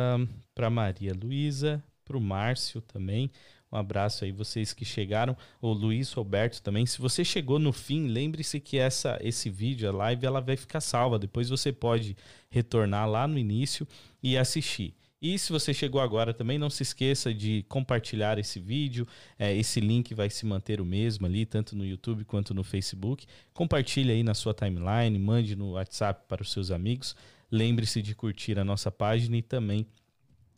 Speaker 1: para Maria Luísa, para o Márcio também. Um abraço aí, vocês que chegaram. O Luiz Roberto também. Se você chegou no fim, lembre-se que essa, esse vídeo, a live, ela vai ficar salva. Depois você pode retornar lá no início e assistir. E se você chegou agora também, não se esqueça de compartilhar esse vídeo. É, esse link vai se manter o mesmo ali, tanto no YouTube quanto no Facebook. Compartilhe aí na sua timeline, mande no WhatsApp para os seus amigos. Lembre-se de curtir a nossa página e também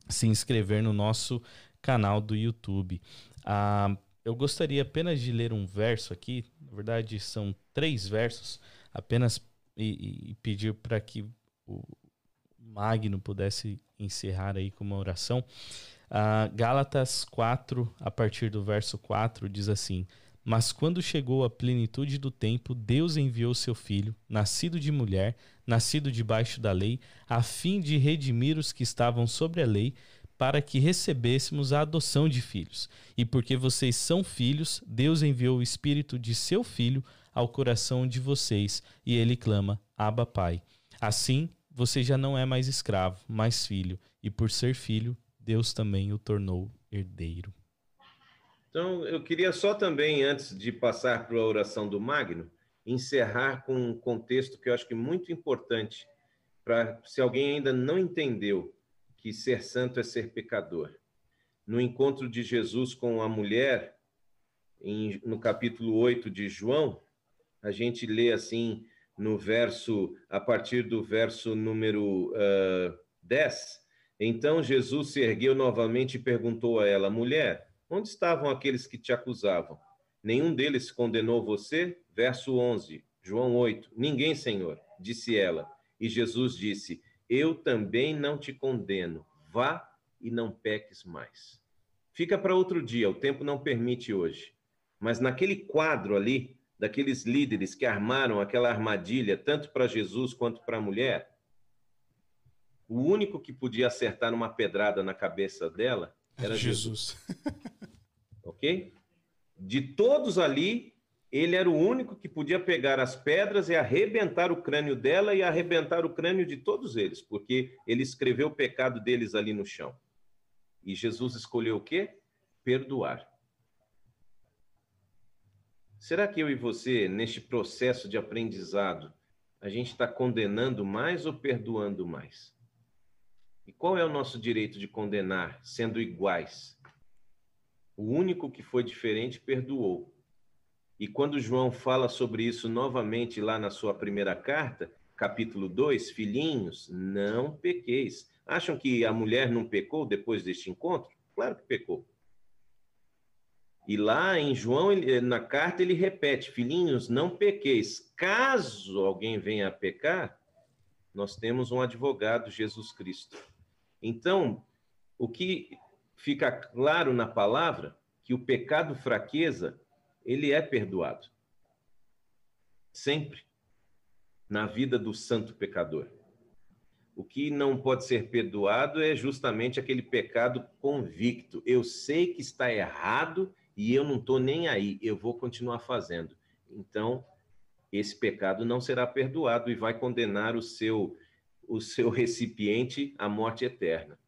Speaker 1: se inscrever no nosso canal do YouTube. Ah, eu gostaria apenas de ler um verso aqui, na verdade são três versos, apenas e, e pedir para que o Magno pudesse encerrar aí com uma oração. Ah, Gálatas 4, a partir do verso 4, diz assim: Mas quando chegou a plenitude do tempo, Deus enviou seu filho, nascido de mulher, nascido debaixo da lei, a fim de redimir os que estavam sobre a lei para que recebêssemos a adoção de filhos. E porque vocês são filhos, Deus enviou o Espírito de seu Filho ao coração de vocês, e ele clama: Abba, Pai. Assim, você já não é mais escravo, mas filho, e por ser filho, Deus também o tornou herdeiro.
Speaker 3: Então, eu queria só também, antes de passar para a oração do Magno, encerrar com um contexto que eu acho que é muito importante, para se alguém ainda não entendeu que ser santo é ser pecador. No encontro de Jesus com a mulher, em, no capítulo 8 de João, a gente lê assim no verso, a partir do verso número uh, 10. Então Jesus se ergueu novamente e perguntou a ela: Mulher, onde estavam aqueles que te acusavam? Nenhum deles condenou você? Verso 11, João 8. Ninguém, Senhor, disse ela. E Jesus disse: eu também não te condeno. Vá e não peques mais. Fica para outro dia, o tempo não permite hoje. Mas naquele quadro ali, daqueles líderes que armaram aquela armadilha, tanto para Jesus quanto para a mulher, o único que podia acertar uma pedrada na cabeça dela era Jesus. Jesus. ok? De todos ali, ele era o único que podia pegar as pedras e arrebentar o crânio dela e arrebentar o crânio de todos eles, porque ele escreveu o pecado deles ali no chão. E Jesus escolheu o quê? Perdoar. Será que eu e você, neste processo de aprendizado, a gente está condenando mais ou perdoando mais? E qual é o nosso direito de condenar, sendo iguais? O único que foi diferente perdoou. E quando João fala sobre isso novamente lá na sua primeira carta, capítulo 2, filhinhos, não pequeis. Acham que a mulher não pecou depois deste encontro? Claro que pecou. E lá em João, ele, na carta, ele repete: Filhinhos, não pequeis. Caso alguém venha a pecar, nós temos um advogado, Jesus Cristo. Então, o que fica claro na palavra que o pecado fraqueza, ele é perdoado. Sempre. Na vida do santo pecador. O que não pode ser perdoado é justamente aquele pecado convicto. Eu sei que está errado e eu não estou nem aí, eu vou continuar fazendo. Então, esse pecado não será perdoado e vai condenar o seu o seu recipiente à morte eterna.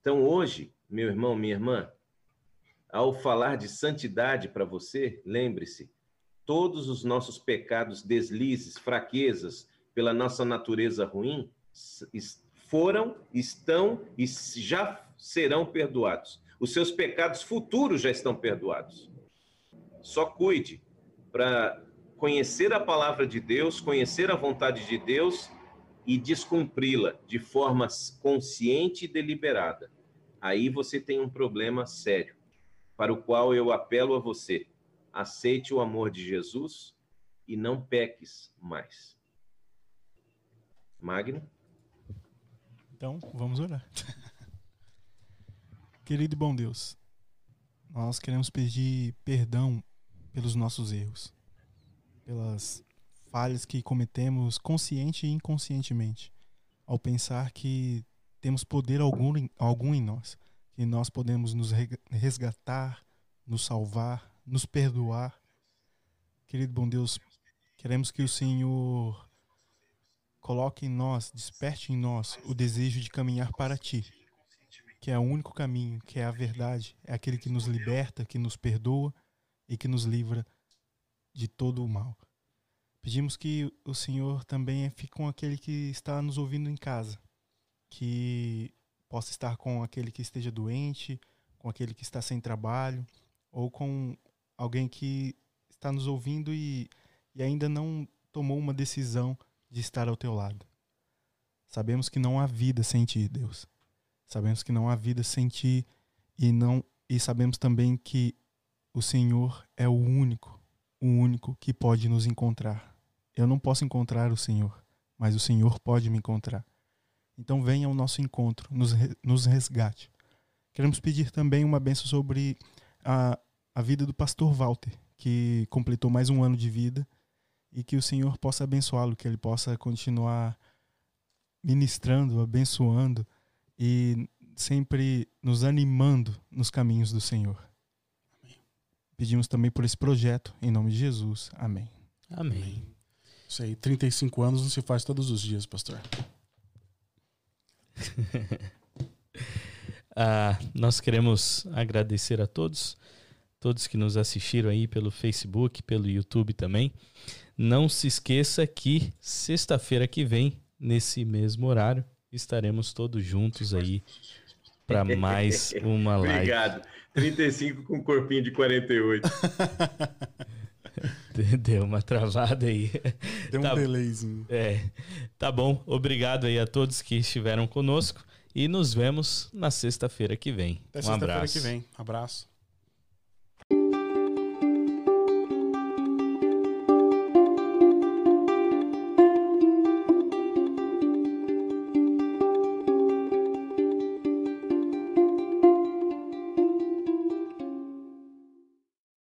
Speaker 3: Então, hoje, meu irmão, minha irmã, ao falar de santidade para você, lembre-se, todos os nossos pecados, deslizes, fraquezas pela nossa natureza ruim foram, estão e já serão perdoados. Os seus pecados futuros já estão perdoados. Só cuide para conhecer a palavra de Deus, conhecer a vontade de Deus e descumpri-la de forma consciente e deliberada. Aí você tem um problema sério, para o qual eu apelo a você. Aceite o amor de Jesus e não peques mais. Magno?
Speaker 4: Então, vamos orar. Querido e bom Deus, nós queremos pedir perdão pelos nossos erros, pelas falhas que cometemos consciente e inconscientemente, ao pensar que temos poder algum, algum em nós, que nós podemos nos resgatar, nos salvar, nos perdoar. Querido bom Deus, queremos que o Senhor coloque em nós, desperte em nós o desejo de caminhar para Ti que é o único caminho, que é a verdade, é aquele que nos liberta, que nos perdoa e que nos livra de todo o mal. Pedimos que o Senhor também fique com aquele que está nos ouvindo em casa, que possa estar com aquele que esteja doente, com aquele que está sem trabalho, ou com alguém que está nos ouvindo e, e ainda não tomou uma decisão de estar ao teu lado. Sabemos que não há vida sem ti, Deus. Sabemos que não há vida sem ti e não e sabemos também que o Senhor é o único, o único que pode nos encontrar. Eu não posso encontrar o Senhor, mas o Senhor pode me encontrar. Então venha ao nosso encontro, nos, nos resgate. Queremos pedir também uma benção sobre a, a vida do pastor Walter, que completou mais um ano de vida e que o Senhor possa abençoá-lo, que ele possa continuar ministrando, abençoando e sempre nos animando nos caminhos do Senhor. Amém. Pedimos também por esse projeto, em nome de Jesus. Amém.
Speaker 1: Amém.
Speaker 2: Isso aí, 35 anos não se faz todos os dias, pastor.
Speaker 1: ah, nós queremos agradecer a todos, todos que nos assistiram aí pelo Facebook, pelo YouTube também. Não se esqueça que sexta-feira que vem, nesse mesmo horário, estaremos todos juntos aí para mais uma live.
Speaker 3: Obrigado. 35 com corpinho de 48.
Speaker 1: Deu uma travada aí.
Speaker 2: Deu tá, um delayzinho.
Speaker 1: É. Tá bom. Obrigado aí a todos que estiveram conosco e nos vemos na sexta-feira que vem.
Speaker 2: Até um sexta-feira que vem. Abraço.